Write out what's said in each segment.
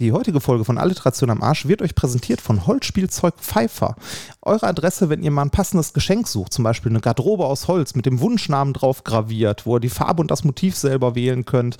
Die heutige Folge von Alliteration am Arsch wird euch präsentiert von Holzspielzeug Pfeiffer. Eure Adresse, wenn ihr mal ein passendes Geschenk sucht, zum Beispiel eine Garderobe aus Holz mit dem Wunschnamen drauf graviert, wo ihr die Farbe und das Motiv selber wählen könnt,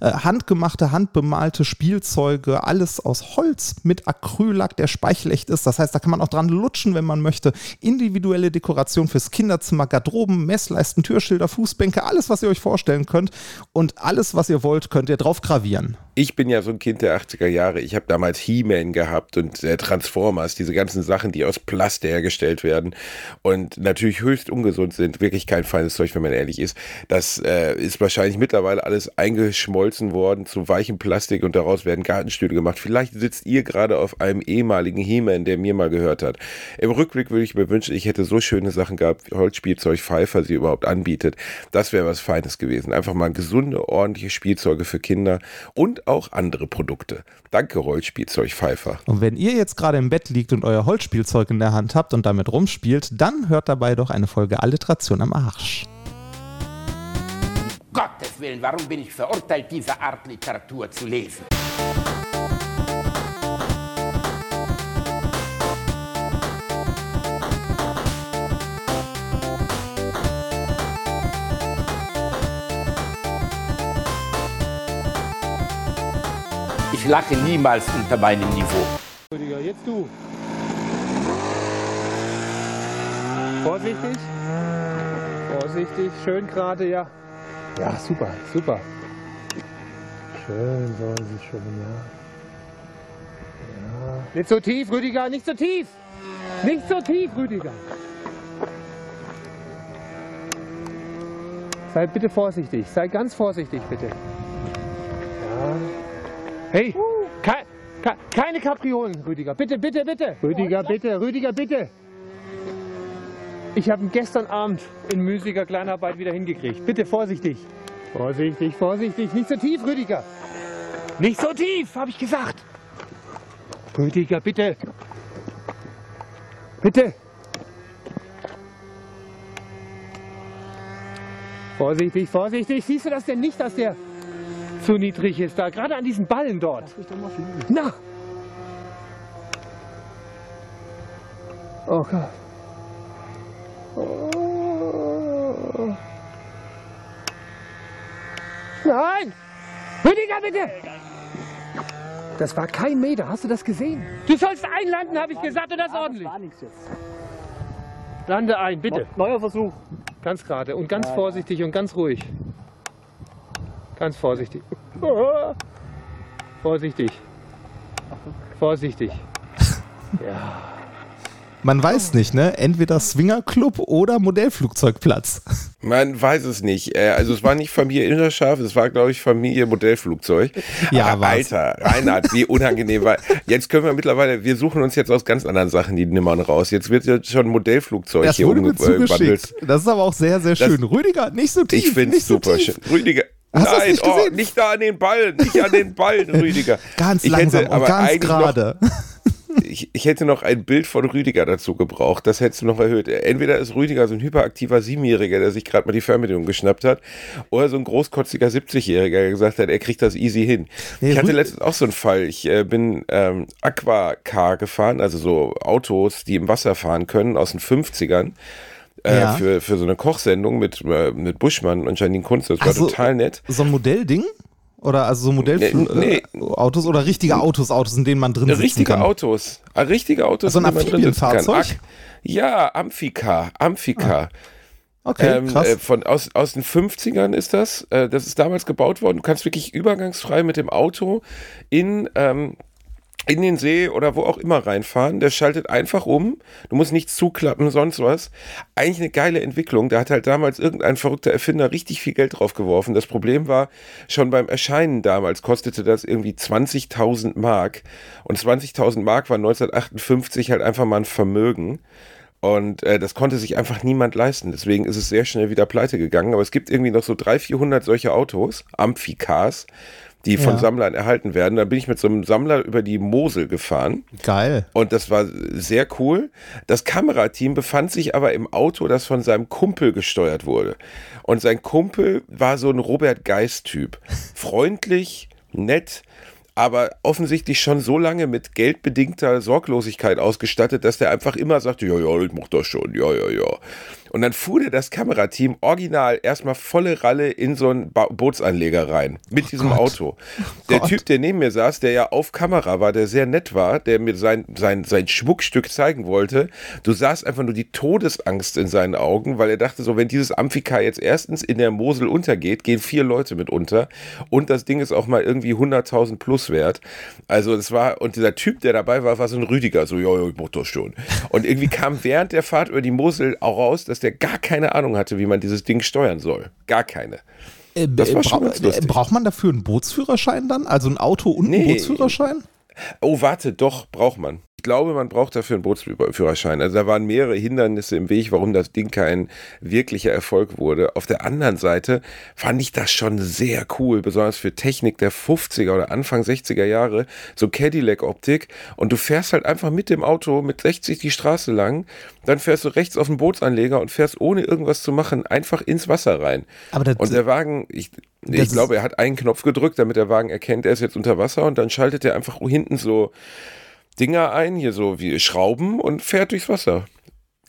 äh, handgemachte, handbemalte Spielzeuge, alles aus Holz mit Acryllack, der speichelecht ist. Das heißt, da kann man auch dran lutschen, wenn man möchte. Individuelle Dekoration fürs Kinderzimmer, Garderoben, Messleisten, Türschilder, Fußbänke, alles, was ihr euch vorstellen könnt. Und alles, was ihr wollt, könnt ihr drauf gravieren. Ich bin ja so ein Kind der 80er Jahre. Ich habe damals He-Man gehabt und äh, Transformers, diese ganzen Sachen, die aus Plast hergestellt werden und natürlich höchst ungesund sind. Wirklich kein feines Zeug, wenn man ehrlich ist. Das äh, ist wahrscheinlich mittlerweile alles eingeschmolzen worden zu weichem Plastik und daraus werden Gartenstühle gemacht. Vielleicht sitzt ihr gerade auf einem ehemaligen He-Man, der mir mal gehört hat. Im Rückblick würde ich mir wünschen, ich hätte so schöne Sachen gehabt, wie Holzspielzeug Pfeiffer sie überhaupt anbietet. Das wäre was Feines gewesen. Einfach mal gesunde, ordentliche Spielzeuge für Kinder und auch andere Produkte. Danke, Holzspielzeug Pfeiffer. Und wenn ihr jetzt gerade im Bett liegt und euer Holzspielzeug in der Hand habt und damit rumspielt, dann hört dabei doch eine Folge Alliteration am Arsch. Gottes Willen, warum bin ich verurteilt, diese Art Literatur zu lesen? Lache niemals unter meinem Niveau. Rüdiger, jetzt du. Vorsichtig. Vorsichtig. Schön gerade, ja. Ja, super, super. Schön, so ist es schön, ja. Ja. Nicht so tief, Rüdiger, nicht so tief. Nicht so tief, Rüdiger. Sei bitte vorsichtig. Sei ganz vorsichtig, bitte. Ja. Hey, kei- kei- keine Kapriolen, Rüdiger. Bitte, bitte, bitte. Rüdiger, bitte, Rüdiger, bitte. Ich habe ihn gestern Abend in müßiger Kleinarbeit wieder hingekriegt. Bitte vorsichtig. Vorsichtig, vorsichtig. Nicht so tief, Rüdiger. Nicht so tief, habe ich gesagt. Rüdiger, bitte. Bitte. Vorsichtig, vorsichtig. Siehst du das denn nicht, dass der zu niedrig ist da? Gerade an diesen Ballen dort. Na. Oh Gott. Oh. Nein! Rüdiger, bitte! Das war kein Meter, hast du das gesehen? Du sollst einlanden, habe ich gesagt, und das ordentlich. War nichts jetzt. Lande ein, bitte. Neuer Versuch. Ganz gerade und ganz vorsichtig und ganz ruhig. Ganz vorsichtig. Vorsichtig. Vorsichtig. Ja. Man weiß nicht, ne? Entweder Swingerclub oder Modellflugzeugplatz. Man weiß es nicht. Äh, Also es war nicht Familie Innerschaf, es war, glaube ich, Familie Modellflugzeug. Ja, war's. Alter, Reinhard, wie unangenehm war. Jetzt können wir mittlerweile, wir suchen uns jetzt aus ganz anderen Sachen die Nimmern raus. Jetzt wird ja schon Modellflugzeug Das hier wurde mir umgewandelt. zugeschickt. Das ist aber auch sehr, sehr schön. Rüdiger, nicht so tief. Ich finde es so super tief. schön. Rüdiger. Hast Nein, nicht oh, nicht da an den Ballen, nicht an den Ballen, Rüdiger. Ganz ich langsam hätte aber ganz gerade. ich, ich hätte noch ein Bild von Rüdiger dazu gebraucht. Das hättest du noch erhöht. Entweder ist Rüdiger so ein hyperaktiver Siebenjähriger, der sich gerade mal die Fernbedienung geschnappt hat, oder so ein großkotziger 70-Jähriger, der gesagt hat, er kriegt das easy hin. Nee, ich hatte letztens auch so einen Fall. Ich äh, bin ähm, Aquacar gefahren, also so Autos, die im Wasser fahren können, aus den 50ern. Äh, Ja. für, für so eine Kochsendung mit, äh, mit Buschmann und Janine Kunz. Das war so. total nett. So ein Modellding? Oder also so Modellautos Nee, äh, Autos oder richtige Autos, Autos, in denen man drin sitzen Richtige kann. Autos. Ah, Richtige Autos. Also ein in denen man drin sitzen kann. Amphibienfahrzeug? Ak- Ja, Amphika. Amphika. Okay, Ähm, krass. äh, von, aus, aus den 50ern ist das. Äh, das ist damals gebaut worden. Du kannst wirklich übergangsfrei mit dem Auto in, ähm, in den See oder wo auch immer reinfahren. Der schaltet einfach um. Du musst nichts zuklappen, sonst was. Eigentlich eine geile Entwicklung. Da hat halt damals irgendein verrückter Erfinder richtig viel Geld drauf geworfen. Das Problem war, schon beim Erscheinen damals kostete das irgendwie 20.000 Mark. Und 20.000 Mark war 1958 halt einfach mal ein Vermögen. Und äh, das konnte sich einfach niemand leisten. Deswegen ist es sehr schnell wieder pleite gegangen. Aber es gibt irgendwie noch so 300, 400 solche Autos, Amphicars, die von Ja. Sammlern erhalten werden. Da bin ich mit so einem Sammler über die Mosel gefahren. Geil. Und das war sehr cool. Das Kamerateam befand sich aber im Auto, das von seinem Kumpel gesteuert wurde. Und sein Kumpel war so ein Robert Geist-Typ. Freundlich, nett, aber offensichtlich schon so lange mit geldbedingter Sorglosigkeit ausgestattet, dass der einfach immer sagt, ja, ja, ich mach das schon, ja, ja, ja. Und dann fuhr der das Kamerateam original erstmal volle Ralle in so einen ba Bootsanleger rein mit oh diesem Gott. Auto. Oh der Gott. Typ, der neben mir saß, der ja auf Kamera war, der sehr nett war, der mir sein, sein, sein Schmuckstück zeigen wollte, du sahst einfach nur die Todesangst in seinen Augen, weil er dachte so, wenn dieses Amphika jetzt erstens in der Mosel untergeht, gehen vier Leute mit unter und das Ding ist auch mal irgendwie 100.000 plus wert. Also es war, und dieser Typ, der dabei war, war so ein Rüdiger, so, ja, ja, ich mach das schon. Und irgendwie kam während der Fahrt über die Mosel auch raus, dass dass der gar keine Ahnung hatte, wie man dieses Ding steuern soll. Gar keine. Äh, das war schon ganz lustig. Braucht man dafür einen Bootsführerschein dann? Also ein Auto und einen nee. Bootsführerschein? Oh, warte, doch, braucht man. Ich glaube, man braucht dafür einen Bootsführerschein. Also da waren mehrere Hindernisse im Weg, warum das Ding kein wirklicher Erfolg wurde. Auf der anderen Seite fand ich das schon sehr cool, besonders für Technik der 50er oder Anfang 60er Jahre, so Cadillac-Optik. Und du fährst halt einfach mit dem Auto mit 60 die Straße lang, dann fährst du rechts auf den Bootsanleger und fährst ohne irgendwas zu machen einfach ins Wasser rein. Aber und der Wagen, ich, ich glaube, er hat einen Knopf gedrückt, damit der Wagen erkennt, er ist jetzt unter Wasser und dann schaltet er einfach hinten so Dinger ein, hier so wie Schrauben und fährt durchs Wasser.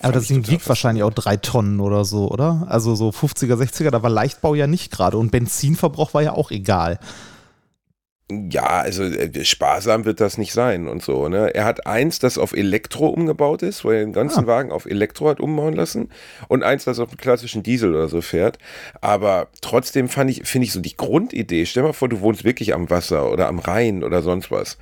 Aber das Ding wiegt wahrscheinlich auch drei Tonnen oder so, oder? Also so 50er, 60er, da war Leichtbau ja nicht gerade und Benzinverbrauch war ja auch egal. Ja, also äh, sparsam wird das nicht sein und so. Ne? Er hat eins, das auf Elektro umgebaut ist, wo er den ganzen ah. Wagen auf Elektro hat umbauen lassen und eins, das auf einem klassischen Diesel oder so fährt. Aber trotzdem fand ich, finde ich so die Grundidee, stell mal vor, du wohnst wirklich am Wasser oder am Rhein oder sonst was.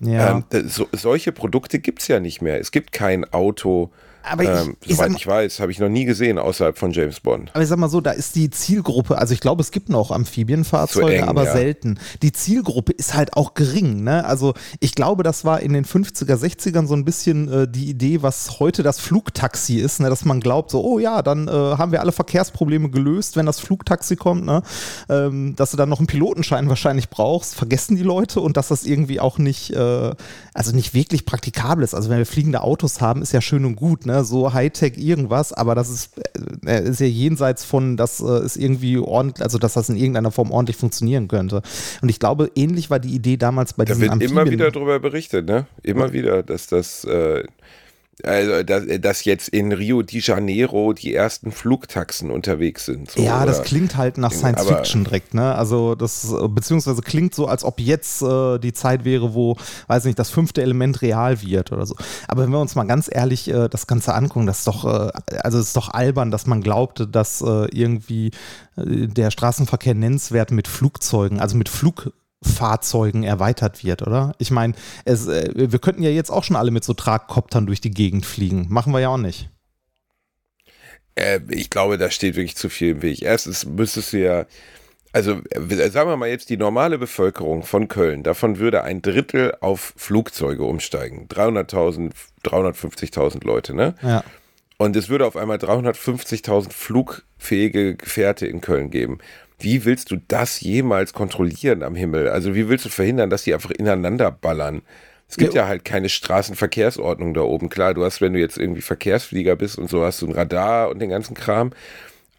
Ja. Ähm, so, solche Produkte gibt es ja nicht mehr. Es gibt kein Auto, aber ähm, ich, soweit ich weiß, habe ich noch nie gesehen außerhalb von James Bond. Aber ich sag mal so, da ist die Zielgruppe, also ich glaube, es gibt noch Amphibienfahrzeuge, eng, aber ja. selten. Die Zielgruppe ist halt auch gering. Ne? Also ich glaube, das war in den 50er, 60ern so ein bisschen äh, die Idee, was heute das Flugtaxi ist, ne? dass man glaubt, so, oh ja, dann äh, haben wir alle Verkehrsprobleme gelöst, wenn das Flugtaxi kommt, ne? Ähm, dass du dann noch einen Pilotenschein wahrscheinlich brauchst, vergessen die Leute und dass das irgendwie auch nicht, äh, also nicht wirklich praktikabel ist. Also wenn wir fliegende Autos haben, ist ja schön und gut, ne? so Hightech irgendwas, aber das ist, äh, ist ja jenseits von, dass äh, es irgendwie ordentlich, also dass das in irgendeiner Form ordentlich funktionieren könnte. Und ich glaube, ähnlich war die Idee damals bei da diesen Da wird Amphibien. immer wieder darüber berichtet, ne? Immer wieder, dass das äh, also, dass, dass, jetzt in Rio de Janeiro die ersten Flugtaxen unterwegs sind. So, ja, das klingt halt nach Science Fiction direkt, ne? Also das, beziehungsweise klingt so, als ob jetzt äh, die Zeit wäre, wo, weiß nicht, das fünfte Element real wird oder so. Aber wenn wir uns mal ganz ehrlich äh, das Ganze angucken, das ist doch, äh, also es ist doch albern, dass man glaubte, dass äh, irgendwie äh, der Straßenverkehr nennenswert mit Flugzeugen, also mit Flug Fahrzeugen erweitert wird, oder? Ich meine, äh, wir könnten ja jetzt auch schon alle mit so Tragkoptern durch die Gegend fliegen. Machen wir ja auch nicht. Äh, ich glaube, da steht wirklich zu viel im Weg. Erstens müsstest du ja, also äh, sagen wir mal jetzt die normale Bevölkerung von Köln, davon würde ein Drittel auf Flugzeuge umsteigen. 300.000, 350.000 Leute, ne? Ja. Und es würde auf einmal 350.000 flugfähige Gefährte in Köln geben wie willst du das jemals kontrollieren am Himmel? Also wie willst du verhindern, dass die einfach ineinander ballern? Es gibt ja. ja halt keine Straßenverkehrsordnung da oben. Klar, du hast, wenn du jetzt irgendwie Verkehrsflieger bist und so, hast du ein Radar und den ganzen Kram.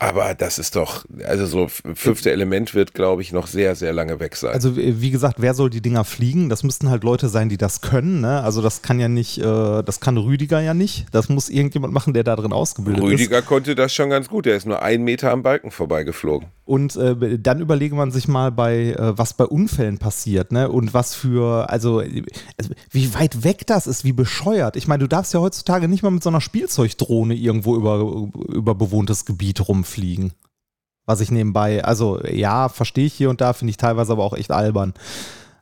Aber das ist doch, also so fünfte Element wird, glaube ich, noch sehr, sehr lange weg sein. Also wie gesagt, wer soll die Dinger fliegen? Das müssten halt Leute sein, die das können. Ne? Also das kann ja nicht, äh, das kann Rüdiger ja nicht. Das muss irgendjemand machen, der da drin ausgebildet Rüdiger ist. Rüdiger konnte das schon ganz gut. Der ist nur einen Meter am Balken vorbeigeflogen. Und äh, dann überlege man sich mal bei, äh, was bei Unfällen passiert, ne? Und was für, also, also, wie weit weg das ist, wie bescheuert. Ich meine, du darfst ja heutzutage nicht mal mit so einer Spielzeugdrohne irgendwo über, über bewohntes Gebiet rumfliegen. Was ich nebenbei, also ja, verstehe ich hier und da, finde ich teilweise aber auch echt albern.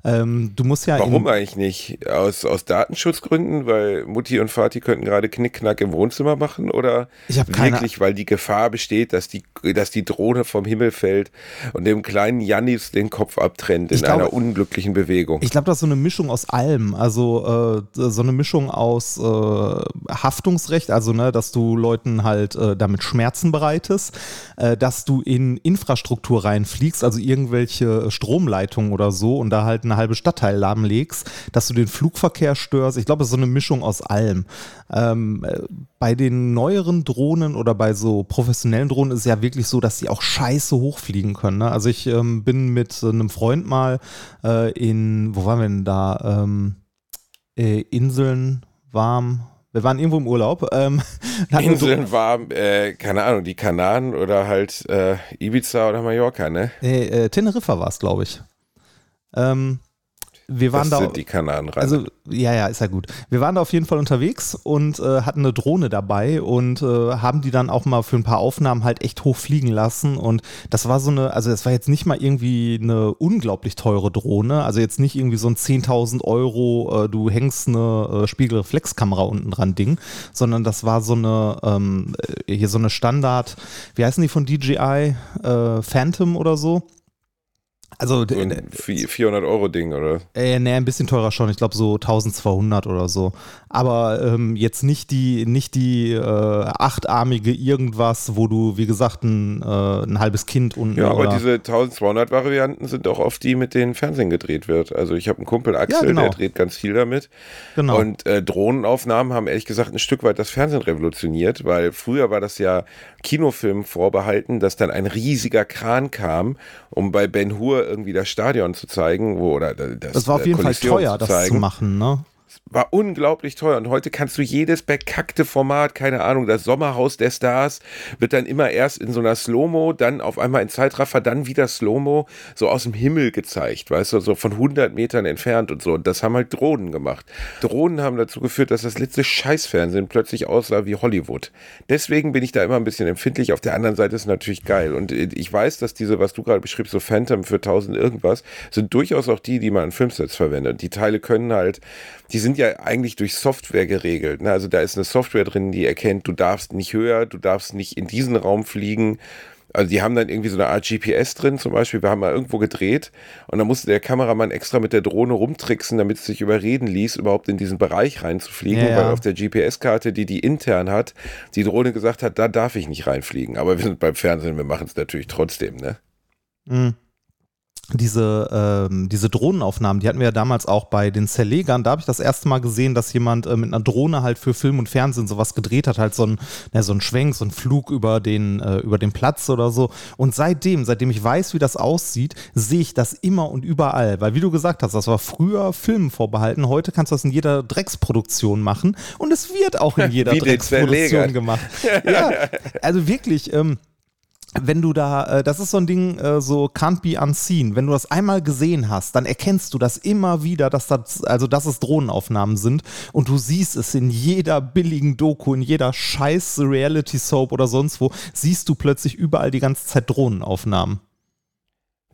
Ähm, du musst ja. Warum eigentlich nicht? Aus, aus Datenschutzgründen, weil Mutti und Vati könnten gerade Knickknack im Wohnzimmer machen oder wirklich, weil die Gefahr besteht, dass die, dass die Drohne vom Himmel fällt und dem kleinen Jannis den Kopf abtrennt in glaube, einer unglücklichen Bewegung. Ich glaube, das ist so eine Mischung aus allem. Also äh, so eine Mischung aus äh, Haftungsrecht, also ne, dass du Leuten halt äh, damit Schmerzen bereitest, äh, dass du in Infrastruktur reinfliegst, also irgendwelche Stromleitungen oder so und da halt eine halbe Stadtteil lahmlegst, dass du den Flugverkehr störst. Ich glaube, es ist so eine Mischung aus allem. Ähm, äh, bei den neueren Drohnen oder bei so professionellen Drohnen ist es ja wirklich so, dass sie auch scheiße hochfliegen können. Ne? Also ich ähm, bin mit einem Freund mal äh, in, wo waren wir denn da? Ähm, äh, Inseln warm. Wir waren irgendwo im Urlaub. Ähm, Inseln warm, äh, keine Ahnung, die Kanaren oder halt äh, Ibiza oder Mallorca, ne? Äh, Teneriffa war es, glaube ich. Ähm, wir waren das da. sind die Kanaren rein. Also, ja, ja, ist ja gut. Wir waren da auf jeden Fall unterwegs und äh, hatten eine Drohne dabei und äh, haben die dann auch mal für ein paar Aufnahmen halt echt hoch fliegen lassen. Und das war so eine, also es war jetzt nicht mal irgendwie eine unglaublich teure Drohne, also jetzt nicht irgendwie so ein 10.000 Euro, äh, du hängst eine äh, Spiegelreflexkamera unten dran Ding, sondern das war so eine, ähm, äh, hier so eine Standard, wie heißen die von DJI? Äh, Phantom oder so? Also, so ein 400 Euro Ding, oder? Äh, nee, ein bisschen teurer schon. Ich glaube so 1200 oder so. Aber ähm, jetzt nicht die, nicht die äh, achtarmige irgendwas, wo du, wie gesagt, ein, äh, ein halbes Kind und. Ja, aber diese 1200 Varianten sind auch oft die, mit denen Fernsehen gedreht wird. Also ich habe einen Kumpel, Axel, ja, genau. der dreht ganz viel damit. Genau. Und äh, Drohnenaufnahmen haben ehrlich gesagt ein Stück weit das Fernsehen revolutioniert, weil früher war das ja Kinofilmen vorbehalten, dass dann ein riesiger Kran kam, um bei Ben Hur irgendwie das Stadion zu zeigen, wo oder das, das war auf jeden Fall teuer, das zu machen, ne? War unglaublich teuer und heute kannst du jedes bekackte Format, keine Ahnung, das Sommerhaus der Stars wird dann immer erst in so einer Slow-Mo, dann auf einmal in Zeitraffer, dann wieder Slow-Mo, so aus dem Himmel gezeigt, weißt du, so von 100 Metern entfernt und so. Und das haben halt Drohnen gemacht. Drohnen haben dazu geführt, dass das letzte Scheißfernsehen plötzlich aussah wie Hollywood. Deswegen bin ich da immer ein bisschen empfindlich. Auf der anderen Seite ist es natürlich geil. Und ich weiß, dass diese, was du gerade beschriebst, so Phantom für 1000 irgendwas, sind durchaus auch die, die man in Filmsets verwendet. Die Teile können halt, die sind ja eigentlich durch Software geregelt. Ne? Also da ist eine Software drin, die erkennt, du darfst nicht höher, du darfst nicht in diesen Raum fliegen. Also die haben dann irgendwie so eine Art GPS drin, zum Beispiel, wir haben mal irgendwo gedreht und da musste der Kameramann extra mit der Drohne rumtricksen, damit es sich überreden ließ, überhaupt in diesen Bereich reinzufliegen, ja, ja. weil auf der GPS-Karte, die die intern hat, die Drohne gesagt hat, da darf ich nicht reinfliegen. Aber wir sind beim Fernsehen, wir machen es natürlich trotzdem, ne? Mhm diese, ähm, diese Drohnenaufnahmen, die hatten wir ja damals auch bei den Zerlegern. Da habe ich das erste Mal gesehen, dass jemand äh, mit einer Drohne halt für Film und Fernsehen sowas gedreht hat, halt so ein, ja, so ein Schwenk, so ein Flug über den, äh, über den Platz oder so. Und seitdem, seitdem ich weiß, wie das aussieht, sehe ich das immer und überall. Weil, wie du gesagt hast, das war früher Filmen vorbehalten. Heute kannst du das in jeder Drecksproduktion machen. Und es wird auch in jeder Drecksproduktion gemacht. Ja, also wirklich, ähm, wenn du da, äh, das ist so ein Ding, äh, so can't be unseen. Wenn du das einmal gesehen hast, dann erkennst du das immer wieder, dass das, also dass es Drohnenaufnahmen sind und du siehst es in jeder billigen Doku, in jeder scheiß Reality Soap oder sonst wo, siehst du plötzlich überall die ganze Zeit Drohnenaufnahmen.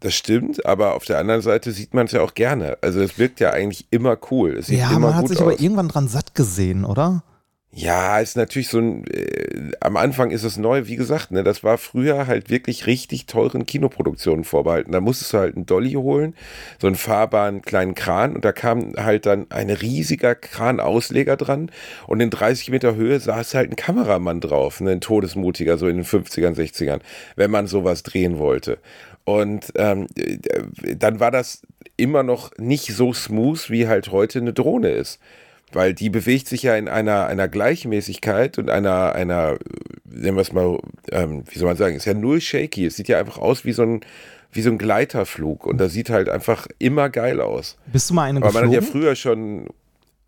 Das stimmt, aber auf der anderen Seite sieht man es ja auch gerne. Also es wirkt ja eigentlich immer cool. Es sieht ja, immer man hat gut sich aus. aber irgendwann dran satt gesehen, oder? Ja, ist natürlich so ein, äh, am Anfang ist es neu, wie gesagt, ne, das war früher halt wirklich richtig teuren Kinoproduktionen vorbehalten. Da musstest du halt einen Dolly holen, so einen fahrbaren kleinen Kran und da kam halt dann ein riesiger Kranausleger dran und in 30 Meter Höhe saß halt ein Kameramann drauf, ne, ein Todesmutiger, so in den 50ern, 60ern, wenn man sowas drehen wollte. Und ähm, dann war das immer noch nicht so smooth, wie halt heute eine Drohne ist weil die bewegt sich ja in einer, einer Gleichmäßigkeit und einer, einer, nennen wir es mal, ähm, wie soll man sagen, ist ja null shaky. Es sieht ja einfach aus wie so ein, wie so ein Gleiterflug und das sieht halt einfach immer geil aus. Bist du mal einen Aber geflogen? man hat ja früher schon,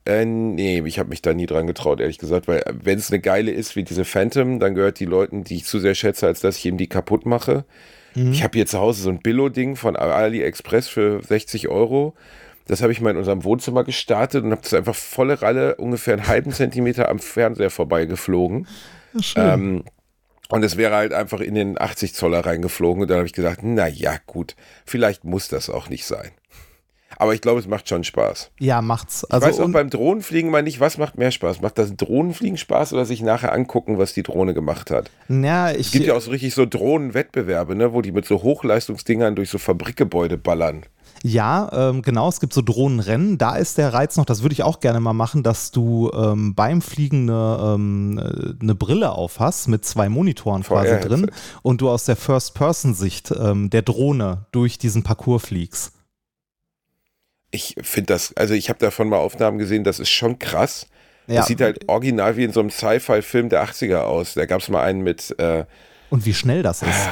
äh, nee, ich habe mich da nie dran getraut, ehrlich gesagt, weil wenn es eine geile ist wie diese Phantom, dann gehört die Leuten, die ich zu sehr schätze, als dass ich ihm die kaputt mache. Mhm. Ich habe hier zu Hause so ein Billo-Ding von AliExpress für 60 Euro. Das habe ich mal in unserem Wohnzimmer gestartet und habe das einfach volle Ralle ungefähr einen halben Zentimeter am Fernseher vorbeigeflogen. Ähm, und es wäre halt einfach in den 80 Zoller reingeflogen und dann habe ich gesagt, na ja, gut, vielleicht muss das auch nicht sein. Aber ich glaube, es macht schon Spaß. Ja, macht's. Also ich weiß auch beim Drohnenfliegen mal nicht, was macht mehr Spaß? Macht das Drohnenfliegen Spaß oder sich nachher angucken, was die Drohne gemacht hat? Ja, ich, es gibt ja auch so richtig so Drohnenwettbewerbe, ne, wo die mit so Hochleistungsdingern durch so Fabrikgebäude ballern. Ja, ähm, genau, es gibt so Drohnenrennen. Da ist der Reiz noch, das würde ich auch gerne mal machen, dass du ähm, beim Fliegen eine, ähm, eine Brille auf hast mit zwei Monitoren quasi drin und du aus der First-Person-Sicht ähm, der Drohne durch diesen Parcours fliegst. ich finde das, also ich habe davon mal Aufnahmen gesehen, das ist schon krass. Ja. Das sieht halt original wie in so einem Sci-Fi-Film der 80er aus. Da gab es mal einen mit äh, Und wie schnell das ist.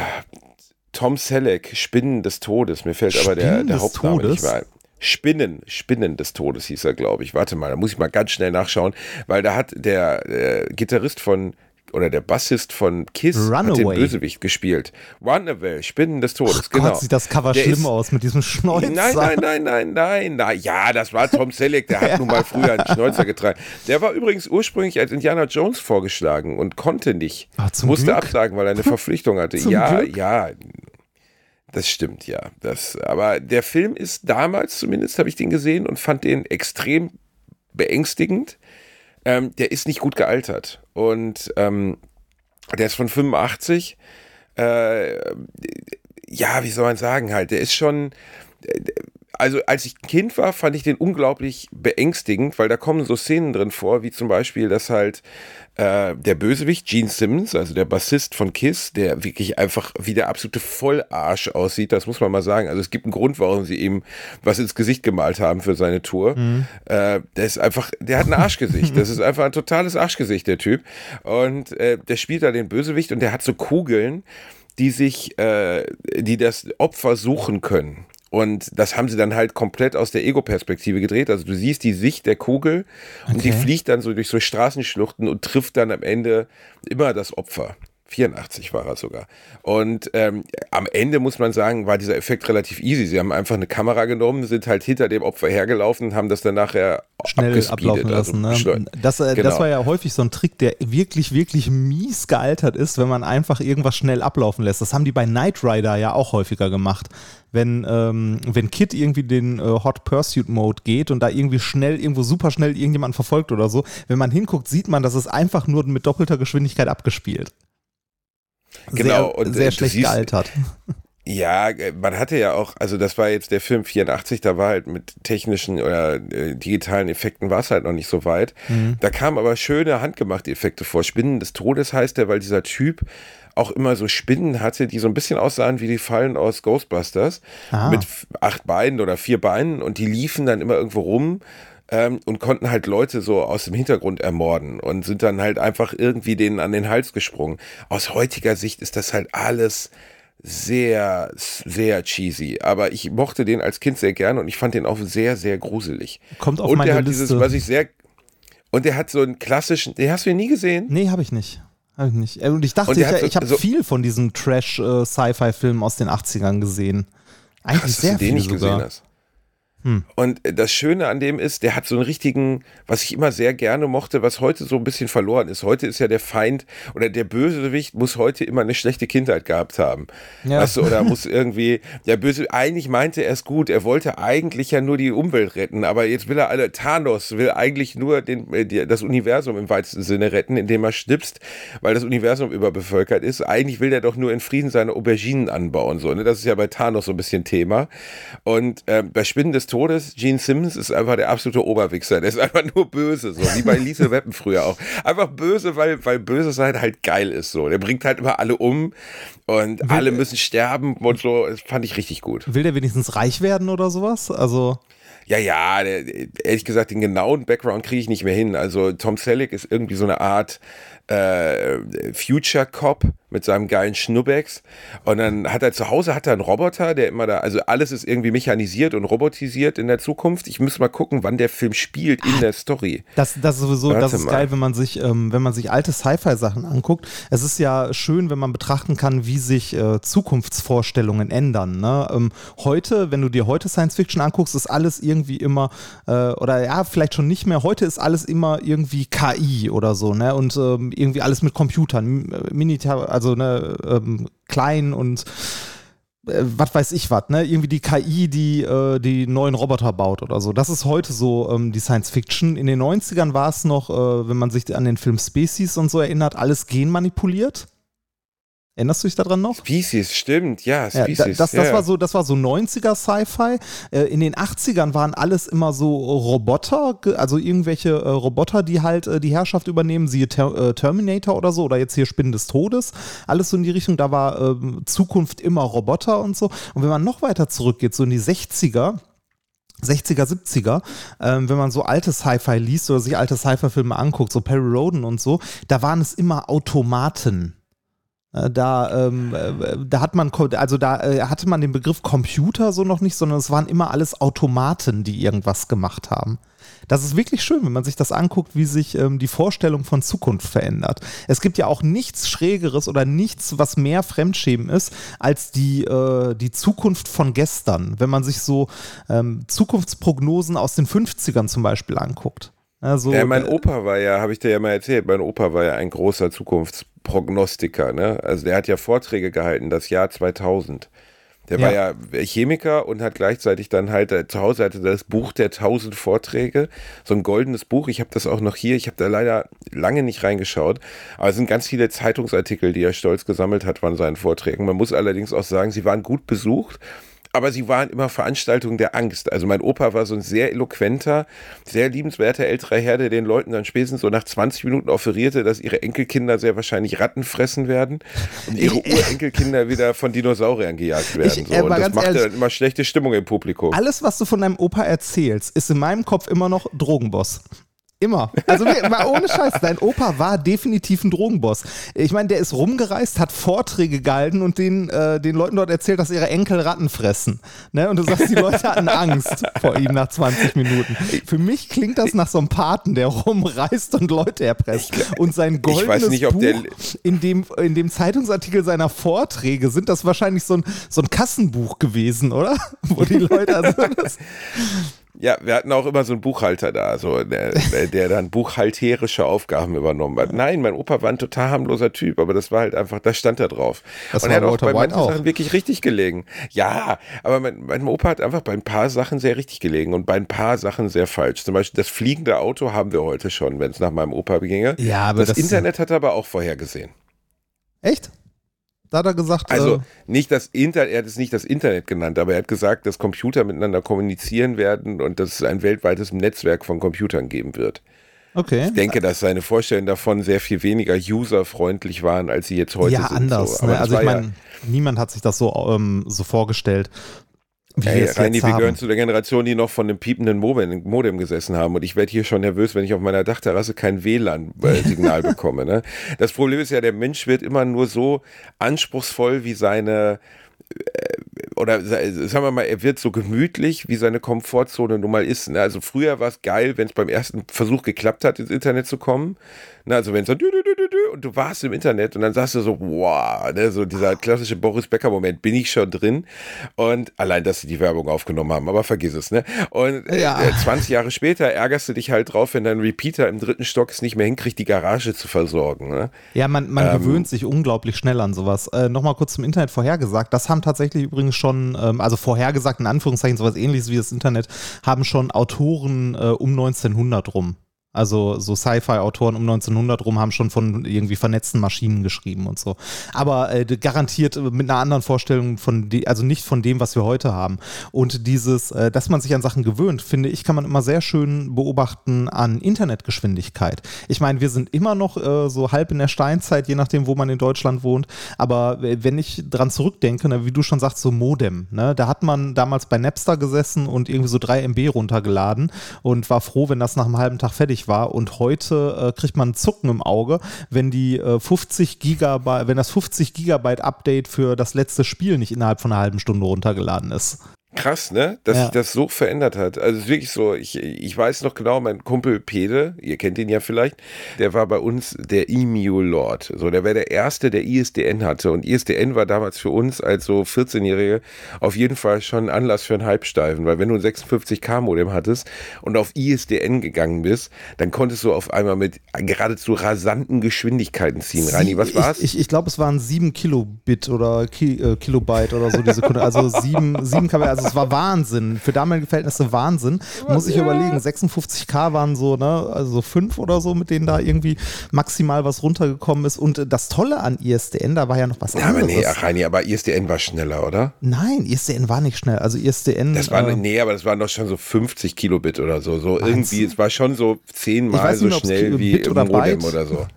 Tom Selleck, Spinnen des Todes. Mir fällt aber der, Spinnen der Hauptname Todes? nicht mehr ein. Spinnen, Spinnen des Todes hieß er, glaube ich. Warte mal, da muss ich mal ganz schnell nachschauen, weil da hat der äh, Gitarrist von oder der Bassist von Kiss hat den Runaway. Bösewicht gespielt. Runaway, Spinnen des Todes, Ach genau. Gott, sieht das Cover Der schlimm ist- aus mit diesem Schnäuzer. Nein, nein, nein, nein, nein, nein. Ja, das war Tom Selleck, der hat nun mal früher einen Schnäuzer getragen. Der war übrigens ursprünglich als Indiana Jones vorgeschlagen und konnte nicht. Zum Musste Glück. absagen, weil er eine Verpflichtung hatte. Zum ja, Glück. ja. Das stimmt, ja. Das, aber der Film ist damals, zumindest habe ich den gesehen und fand den extrem beängstigend. Ähm, der ist nicht gut gealtert. Und ähm, der ist von 85. Äh, ja, wie soll man sagen halt, der ist schon, also als ich ein Kind war, fand ich den unglaublich beängstigend, weil da kommen so Szenen drin vor, wie zum Beispiel, dass halt äh, der Bösewicht, Gene Simmons, also der Bassist von Kiss, der wirklich einfach wie der absolute Vollarsch aussieht, das muss man mal sagen. Also es gibt einen Grund, warum sie ihm was ins Gesicht gemalt haben für seine Tour. Äh, der ist einfach, der hat ein Arschgesicht. Das ist einfach ein totales Arschgesicht, der Typ. Und äh, der spielt da den Bösewicht und der hat so Kugeln, die sich, äh, die das Opfer suchen können. Und das haben sie dann halt komplett aus der Ego-Perspektive gedreht. Also du siehst die Sicht der Kugel und die Okay. fliegt dann so durch so Straßenschluchten und trifft dann am Ende immer das Opfer. 84 war er sogar. Und ähm, am Ende muss man sagen, war dieser Effekt relativ easy. Sie haben einfach eine Kamera genommen, sind halt hinter dem Opfer hergelaufen und haben das dann nachher schnell ablaufen lassen. Ne? also beschleunigt. das, äh, das Genau. war ja häufig so ein Trick, der wirklich, wirklich mies gealtert ist, wenn man einfach irgendwas schnell ablaufen lässt. Das haben die bei Knight Rider ja auch häufiger gemacht. Wenn, ähm, wenn Kid irgendwie den äh, Hot Pursuit Mode geht und da irgendwie schnell, irgendwo super schnell irgendjemand verfolgt oder so, wenn man hinguckt, sieht man, das ist einfach nur mit doppelter Geschwindigkeit abgespielt. Genau, Sehr, und, sehr äh, schlecht siehst- gealtert. Ja, äh, man hatte ja auch, also das war jetzt der Film 84, da war halt mit technischen oder äh, digitalen Effekten war es halt noch nicht so weit. Mhm. Da kamen aber schöne handgemachte Effekte vor. Spinnen des Todes heißt der, weil dieser Typ auch immer so Spinnen hatte, die so ein bisschen aussahen wie die Fallen aus Ghostbusters. Ah. Mit acht Beinen oder vier Beinen und die liefen dann immer irgendwo rum. Ähm, und konnten halt Leute so aus dem Hintergrund ermorden und sind dann halt einfach irgendwie denen an den Hals gesprungen. Aus heutiger Sicht ist das halt alles sehr, sehr cheesy. Aber ich mochte den als Kind sehr gerne und ich fand den auch sehr, sehr gruselig. Kommt auf und meine der hat Liste. dieses, was ich sehr. Und der hat so einen klassischen. Den hast du nie gesehen? Nee, habe ich nicht. Hab ich nicht. Äh, Und ich dachte, Und ich, so- ich habe so- viel von diesen Trash-Sci-Fi-Filmen aus den 80ern gesehen. Eigentlich sehr viel nicht sogar. gesehen hast. Und das Schöne an dem ist, der hat so einen richtigen, was ich immer sehr gerne mochte, was heute so ein bisschen verloren ist. Heute ist ja der Feind oder der Bösewicht muss heute immer eine schlechte Kindheit gehabt haben. Ja. Weißt du, oder muss irgendwie, der Böse, eigentlich meinte er es gut, er wollte eigentlich ja nur die Umwelt retten, aber jetzt will er alle, Thanos will eigentlich nur den, äh, das Universum im weitesten Sinne retten, indem er schnipst, weil das Universum überbevölkert ist. Eigentlich will er doch nur in Frieden seine Auberginen anbauen, so, ne? Das ist ja bei Thanos so ein bisschen Thema. Und ähm, bei Spinnen des Todes, Gene Simmons ist einfach der absolute Oberwichser. Der ist einfach nur böse, so wie bei Lise Weppen früher auch. Einfach böse, weil, weil böse sein halt geil ist, so. Der bringt halt immer alle um und alle müssen sterben und so. Das fand ich richtig gut. Will der wenigstens reich werden oder sowas? Also, Ja, ja, der, ehrlich gesagt, den genauen Background kriege ich nicht mehr hin. Also Tom Selleck ist irgendwie so eine Art äh, Future Cop mit seinem geilen Schnubbex. Und dann hat er zu Hause hat er einen Roboter, der immer da, also alles ist irgendwie mechanisiert und robotisiert in der Zukunft. Ich muss mal gucken, wann der Film spielt in der Story. das, das ist sowieso, das Warte ist mal. geil, wenn man sich, ähm, wenn man sich alte Sci-Fi-Sachen anguckt. Es ist ja schön, wenn man betrachten kann, wie sich äh, Zukunftsvorstellungen ändern. Ne? Ähm, heute, wenn du dir heute Science Fiction anguckst, ist alles irgendwie immer, äh, oder ja, vielleicht schon nicht mehr, heute ist alles immer irgendwie KI oder so, ne? Und ähm, irgendwie alles mit Computern, M- Minitar, also ne, ähm, klein und äh, was weiß ich was, ne? Irgendwie die KI, die äh, die neuen Roboter baut oder so. Das ist heute so ähm, die Science Fiction. In den 90ern war es noch, äh, wenn man sich an den Film Species und so erinnert, alles genmanipuliert. Erinnerst du dich daran noch? Species, stimmt, ja, Ja, Species. da, das, das, ja, war so, das war so 90er Sci-Fi. Äh, in den 80ern waren alles immer so Roboter, also irgendwelche äh, Roboter, die halt äh, die Herrschaft übernehmen, siehe Ter Terminator oder so, oder jetzt hier Spinnen des Todes. Alles so in die Richtung, da war ähm, Zukunft immer Roboter und so. Und wenn man noch weiter zurückgeht, so in die 60er, 60er, 70er, ähm, wenn man so alte Sci-Fi liest oder sich alte Sci-Fi-Filme anguckt, so Perry Roden und so, da waren es immer Automaten. Äh, Da, ähm, äh, da hat man, also da äh, hatte man den Begriff Computer so noch nicht, sondern es waren immer alles Automaten, die irgendwas gemacht haben. Das ist wirklich schön, wenn man sich das anguckt, wie sich ähm, die Vorstellung von Zukunft verändert. Es gibt ja auch nichts Schrägeres oder nichts, was mehr Fremdschämen ist, als die, äh, die Zukunft von gestern. Wenn man sich so ähm, Zukunftsprognosen aus den 50ern zum Beispiel anguckt. Also, Ja, mein Opa war ja, habe ich dir ja mal erzählt, mein Opa war ja ein großer Zukunftsprognostiker. Ne? Also der hat ja Vorträge gehalten, das Jahr 2000. Der war ja Chemiker und hat gleichzeitig dann halt äh, zu Hause hatte das Buch der tausend Vorträge, so ein goldenes Buch. Ich habe das auch noch hier. Ich habe da leider lange nicht reingeschaut, aber es sind ganz viele Zeitungsartikel, die er stolz gesammelt hat von seinen Vorträgen. Man muss allerdings auch sagen, sie waren gut besucht. Aber sie waren immer Veranstaltungen der Angst. Also mein Opa war so ein sehr eloquenter, sehr liebenswerter älterer Herr, der den Leuten dann spätestens so nach 20 Minuten offerierte, dass ihre Enkelkinder sehr wahrscheinlich Ratten fressen werden und ihre Urenkelkinder wieder von Dinosauriern gejagt werden. Ich, äh, so. Und das ganz machte ehrlich- dann immer schlechte Stimmung im Publikum. alles, was du von deinem Opa erzählst, ist in meinem Kopf immer noch Drogenboss. Immer. Also mal ohne Scheiß, dein Opa war definitiv ein Drogenboss. Ich meine, der ist rumgereist, hat Vorträge gehalten und den, äh, den Leuten dort erzählt, dass ihre Enkel Ratten fressen. Ne? Und du sagst, die Leute hatten Angst vor ihm nach 20 Minuten. Für mich klingt das nach so einem Paten, der rumreist und Leute erpresst. Und sein goldenes weiß nicht, ob Buch, der- in, dem, in dem Zeitungsartikel seiner Vorträge sind das wahrscheinlich so ein, so ein Kassenbuch gewesen, oder? Wo die Leute, also das, Ja, wir hatten auch immer so einen Buchhalter da, so, der, der- dann buchhalterische Aufgaben übernommen hat. Nein, mein Opa war ein total harmloser Typ, aber das war halt einfach, da stand er drauf. Das Und war er hat auch bei manchen auch. Sachen wirklich richtig gelegen. Ja, aber mein, mein Opa hat einfach bei ein paar Sachen sehr richtig gelegen und bei ein paar Sachen sehr falsch. Zum Beispiel das fliegende Auto haben wir heute schon, wenn es nach meinem Opa ginge. Ja, aber das, das- Internet hat er aber auch vorhergesehen. Echt? Da hat er gesagt, Also äh, nicht das Internet, er hat es nicht das Internet genannt, aber er hat gesagt, dass Computer miteinander kommunizieren werden und dass es ein weltweites Netzwerk von Computern geben wird. okay. Ich denke, dass seine Vorstellungen davon sehr viel weniger userfreundlich waren, als sie jetzt heute ja, sind. anders. So. Ne? Also ich war ja- meine, niemand hat sich das so, ähm, so vorgestellt. Wie Ey, Reini, wir haben. gehören zu der Generation, die noch von einem piependen Modem, Modem gesessen haben. Und ich werde hier schon nervös, wenn ich auf meiner Dachterrasse kein WLAN-Signal bekomme. Ne? Das Problem ist ja, der Mensch wird immer nur so anspruchsvoll wie seine äh, oder sa- sagen wir mal, er wird so gemütlich, wie seine Komfortzone nun mal ist. Ne? Also früher war es geil, wenn es beim ersten Versuch geklappt hat, ins Internet zu kommen. Ne? Also wenn es so dü, dü, dü, dü, dü, und du warst im Internet und dann sagst du so, wow, ne? so dieser klassische Boris Becker-Moment, bin ich schon drin. Und allein, dass sie die Werbung aufgenommen haben, aber vergiss es. Ne? Und äh, Ja. äh, 20 Jahre später ärgerst du dich halt drauf, wenn dein Repeater im dritten Stock es nicht mehr hinkriegt, die Garage zu versorgen. Ne? Ja, man, man Ähm, gewöhnt sich unglaublich schnell an sowas. Äh, Nochmal kurz zum Internet vorhergesagt. Das haben tatsächlich übrigens schon, ähm, also vorhergesagt in Anführungszeichen, sowas ähnliches wie das Internet, haben schon Autoren äh, um 1900 rum. Also so Sci-Fi-Autoren um 1900 rum haben schon von irgendwie vernetzten Maschinen geschrieben und so. Aber äh, garantiert mit einer anderen Vorstellung von, die, also nicht von dem, was wir heute haben. Und dieses, äh, dass man sich an Sachen gewöhnt, finde ich, kann man immer sehr schön beobachten an Internetgeschwindigkeit. Ich meine, wir sind immer noch äh, so halb in der Steinzeit, je nachdem, wo man in Deutschland wohnt. Aber äh, wenn ich dran zurückdenke, ne, wie du schon sagst, so Modem, ne, da hat man damals bei Napster gesessen und irgendwie so 3 MB runtergeladen und war froh, wenn das nach einem halben Tag fertig war. Und heute äh, kriegt man einen Zucken im Auge, wenn die äh, 50 Gigabyte, wenn das 50 Gigabyte Update für das letzte Spiel nicht innerhalb von einer halben Stunde runtergeladen ist. Krass, ne? Dass Ja. sich das so verändert hat. Also es ist wirklich so, ich, ich weiß noch genau, mein Kumpel Pede, ihr kennt ihn ja vielleicht, der war bei uns der Emu Lord. So, der wäre der Erste, der ISDN hatte. Und ISDN war damals für uns als so 14-Jährige auf jeden Fall schon ein Anlass für einen Halbsteifen. Weil wenn du ein 56K-Modem hattest und auf ISDN gegangen bist, dann konntest du auf einmal mit geradezu rasanten Geschwindigkeiten ziehen. Reini, was war's? Ich, ich, ich glaube, es waren 7 Kilobit oder Ki, äh, Kilobyte oder so die Sekunde. Also 7, 7 KB, also es war Wahnsinn. Für damalige Verhältnisse Wahnsinn. Muss ich überlegen, 56K waren so, ne, also 5 oder so, mit denen da irgendwie maximal was runtergekommen ist. Und äh, das Tolle an ISDN, da war ja noch was ja, aber anderes. nee, ach, Reini, aber ISDN war schneller, oder? Nein, ISDN war nicht schnell. Also ISDN. Das war, äh, nee, aber das waren doch schon so 50 Kilobit oder so. So irgendwie, es war schon so zehnmal so nicht, ob's schnell wie im oder Modem Byte. oder so.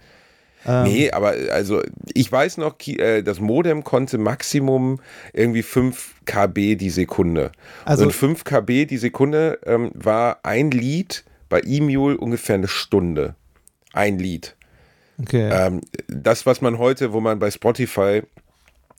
Ähm, nee, aber also ich weiß noch, äh, das Modem konnte Maximum irgendwie 5 KB die Sekunde. Also und 5 KB die Sekunde ähm, war ein Lied bei E-Mule ungefähr eine Stunde. Ein Lied. Okay. Ähm, das, was man heute, wo man bei Spotify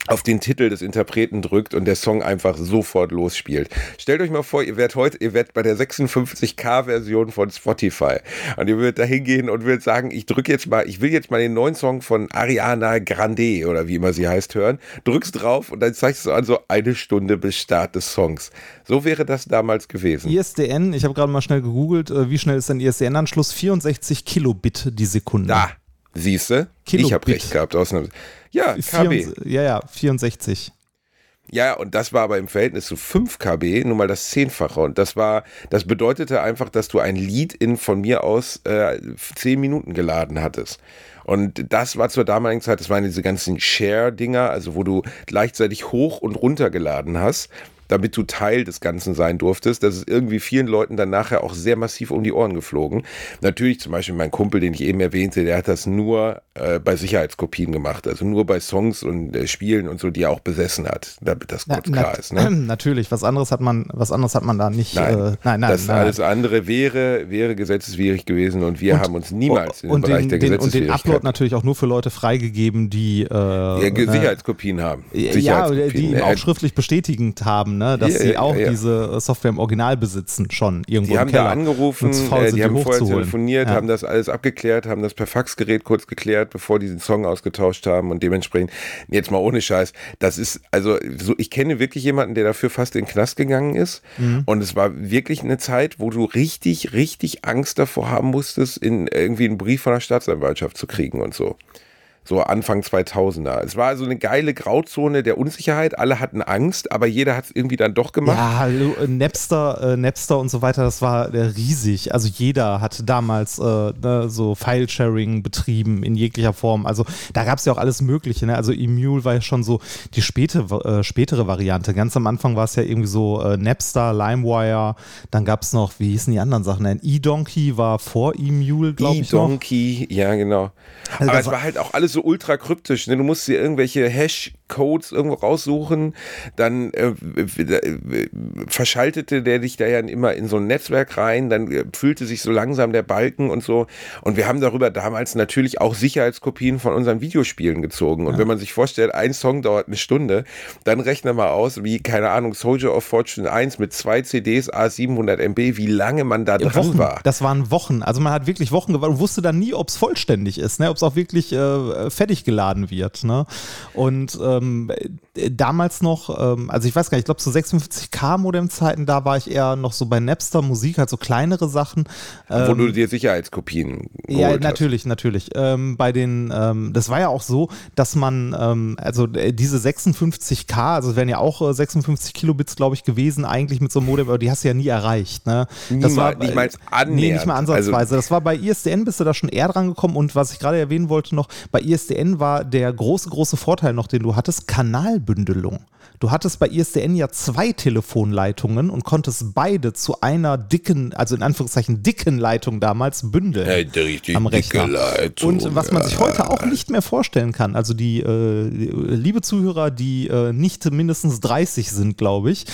auf den Titel des Interpreten drückt und der Song einfach sofort losspielt. Stellt euch mal vor, ihr werdet heute, ihr werdet bei der 56K-Version von Spotify und ihr würdet da hingehen und würdet sagen, ich drücke jetzt mal, ich will jetzt mal den neuen Song von Ariana Grande oder wie immer sie heißt hören, drückst drauf und dann zeigst du an so eine Stunde bis Start des Songs. So wäre das damals gewesen. ISDN, ich habe gerade mal schnell gegoogelt, äh, wie schnell ist ein ISDN-Anschluss? 64 Kilobit die Sekunde. Da, siehste, ich habe recht gehabt. Ausnahmsweise. Ja, KB. Ja, ja, 64. Ja, und das war aber im Verhältnis zu 5 KB nun mal das Zehnfache. Und das war, das bedeutete einfach, dass du ein Lied in von mir aus äh, 10 Minuten geladen hattest. Und das war zur damaligen Zeit, das waren diese ganzen Share-Dinger, also wo du gleichzeitig hoch und runter geladen hast damit du Teil des Ganzen sein durftest. Das ist irgendwie vielen Leuten dann nachher auch sehr massiv um die Ohren geflogen. Natürlich zum Beispiel mein Kumpel, den ich eben erwähnte, der hat das nur äh, bei Sicherheitskopien gemacht, also nur bei Songs und äh, Spielen und so, die er auch besessen hat, damit das kurz na, klar na, ist. Ne? Natürlich, was anderes hat man, was anderes hat man da nicht. Nein, äh, nein, nein. Das nein, alles andere wäre, wäre gesetzeswidrig gewesen und wir und, haben uns niemals in den Bereich der den, Und den Upload natürlich auch nur für Leute freigegeben, die äh, ja, ne? Sicherheitskopien haben. Ja, die ihn auch schriftlich bestätigend haben, ne, dass ja, sie auch ja. diese Software im Original besitzen, schon irgendwo die haben Keller. da angerufen, äh, die haben vorher telefoniert, haben das alles abgeklärt, haben das per Faxgerät kurz geklärt, bevor die den Song ausgetauscht haben und dementsprechend, jetzt mal ohne Scheiß, das ist, also so, ich kenne wirklich jemanden, der dafür fast in den Knast gegangen ist mhm. und es war wirklich eine Zeit, wo du richtig, richtig Angst davor haben musstest, in irgendwie einen Brief von der Staatsanwaltschaft zu kriegen und so so Anfang 2000er. Es war also eine geile Grauzone der Unsicherheit. Alle hatten Angst, aber jeder hat es irgendwie dann doch gemacht. Ja, äh, Napster, äh, Napster und so weiter, das war äh, riesig. Also jeder hatte damals äh, ne, so File-Sharing betrieben in jeglicher Form. Also da gab es ja auch alles Mögliche. Ne? Also Emule war ja schon so die späte, äh, spätere Variante. Ganz am Anfang war es ja irgendwie so äh, Napster, LimeWire. Dann gab es noch, wie hießen die anderen Sachen? Ein E-Donkey war vor Emule, glaube ich. E-Donkey, ja, genau. Also aber es war halt auch alles so ultra kryptisch. Ne? Du musst dir irgendwelche Hash Codes irgendwo raussuchen, dann äh, verschaltete der dich da ja immer in so ein Netzwerk rein, dann äh, füllte sich so langsam der Balken und so. Und wir haben darüber damals natürlich auch Sicherheitskopien von unseren Videospielen gezogen. Und ja. wenn man sich vorstellt, ein Song dauert eine Stunde, dann rechne mal aus, wie, keine Ahnung, Soldier of Fortune 1 mit zwei CDs A700 MB, wie lange man da dran Wochen. war. Das waren Wochen. Also man hat wirklich Wochen gewartet und wusste dann nie, ob es vollständig ist, ne? ob es auch wirklich äh, fertig geladen wird. Ne? Und äh, ähm, damals noch, ähm, also ich weiß gar nicht, ich glaube so 56k Modem-Zeiten, da war ich eher noch so bei Napster Musik, halt so kleinere Sachen. Ähm, Wo du dir Sicherheitskopien Ja, natürlich, hast. natürlich. Ähm, bei den, ähm, das war ja auch so, dass man, ähm, also äh, diese 56k, also es wären ja auch äh, 56 Kilobits, glaube ich, gewesen, eigentlich mit so einem Modem, aber die hast du ja nie erreicht. Ne? Das war, nicht mal annähernd. Nee, nicht mal ansatzweise. Also, das war bei ISDN, bist du da schon eher dran gekommen und was ich gerade erwähnen wollte noch, bei ISDN war der große, große Vorteil noch, den du hattest, hattest Kanalbündelung. Du hattest bei ISDN ja zwei Telefonleitungen und konntest beide zu einer dicken, also in Anführungszeichen dicken Leitung damals bündeln ja, richtig am Rechner. Leitung, und was man sich heute auch nicht mehr vorstellen kann, also die, äh, liebe Zuhörer, die äh, nicht mindestens 30 sind, glaube ich,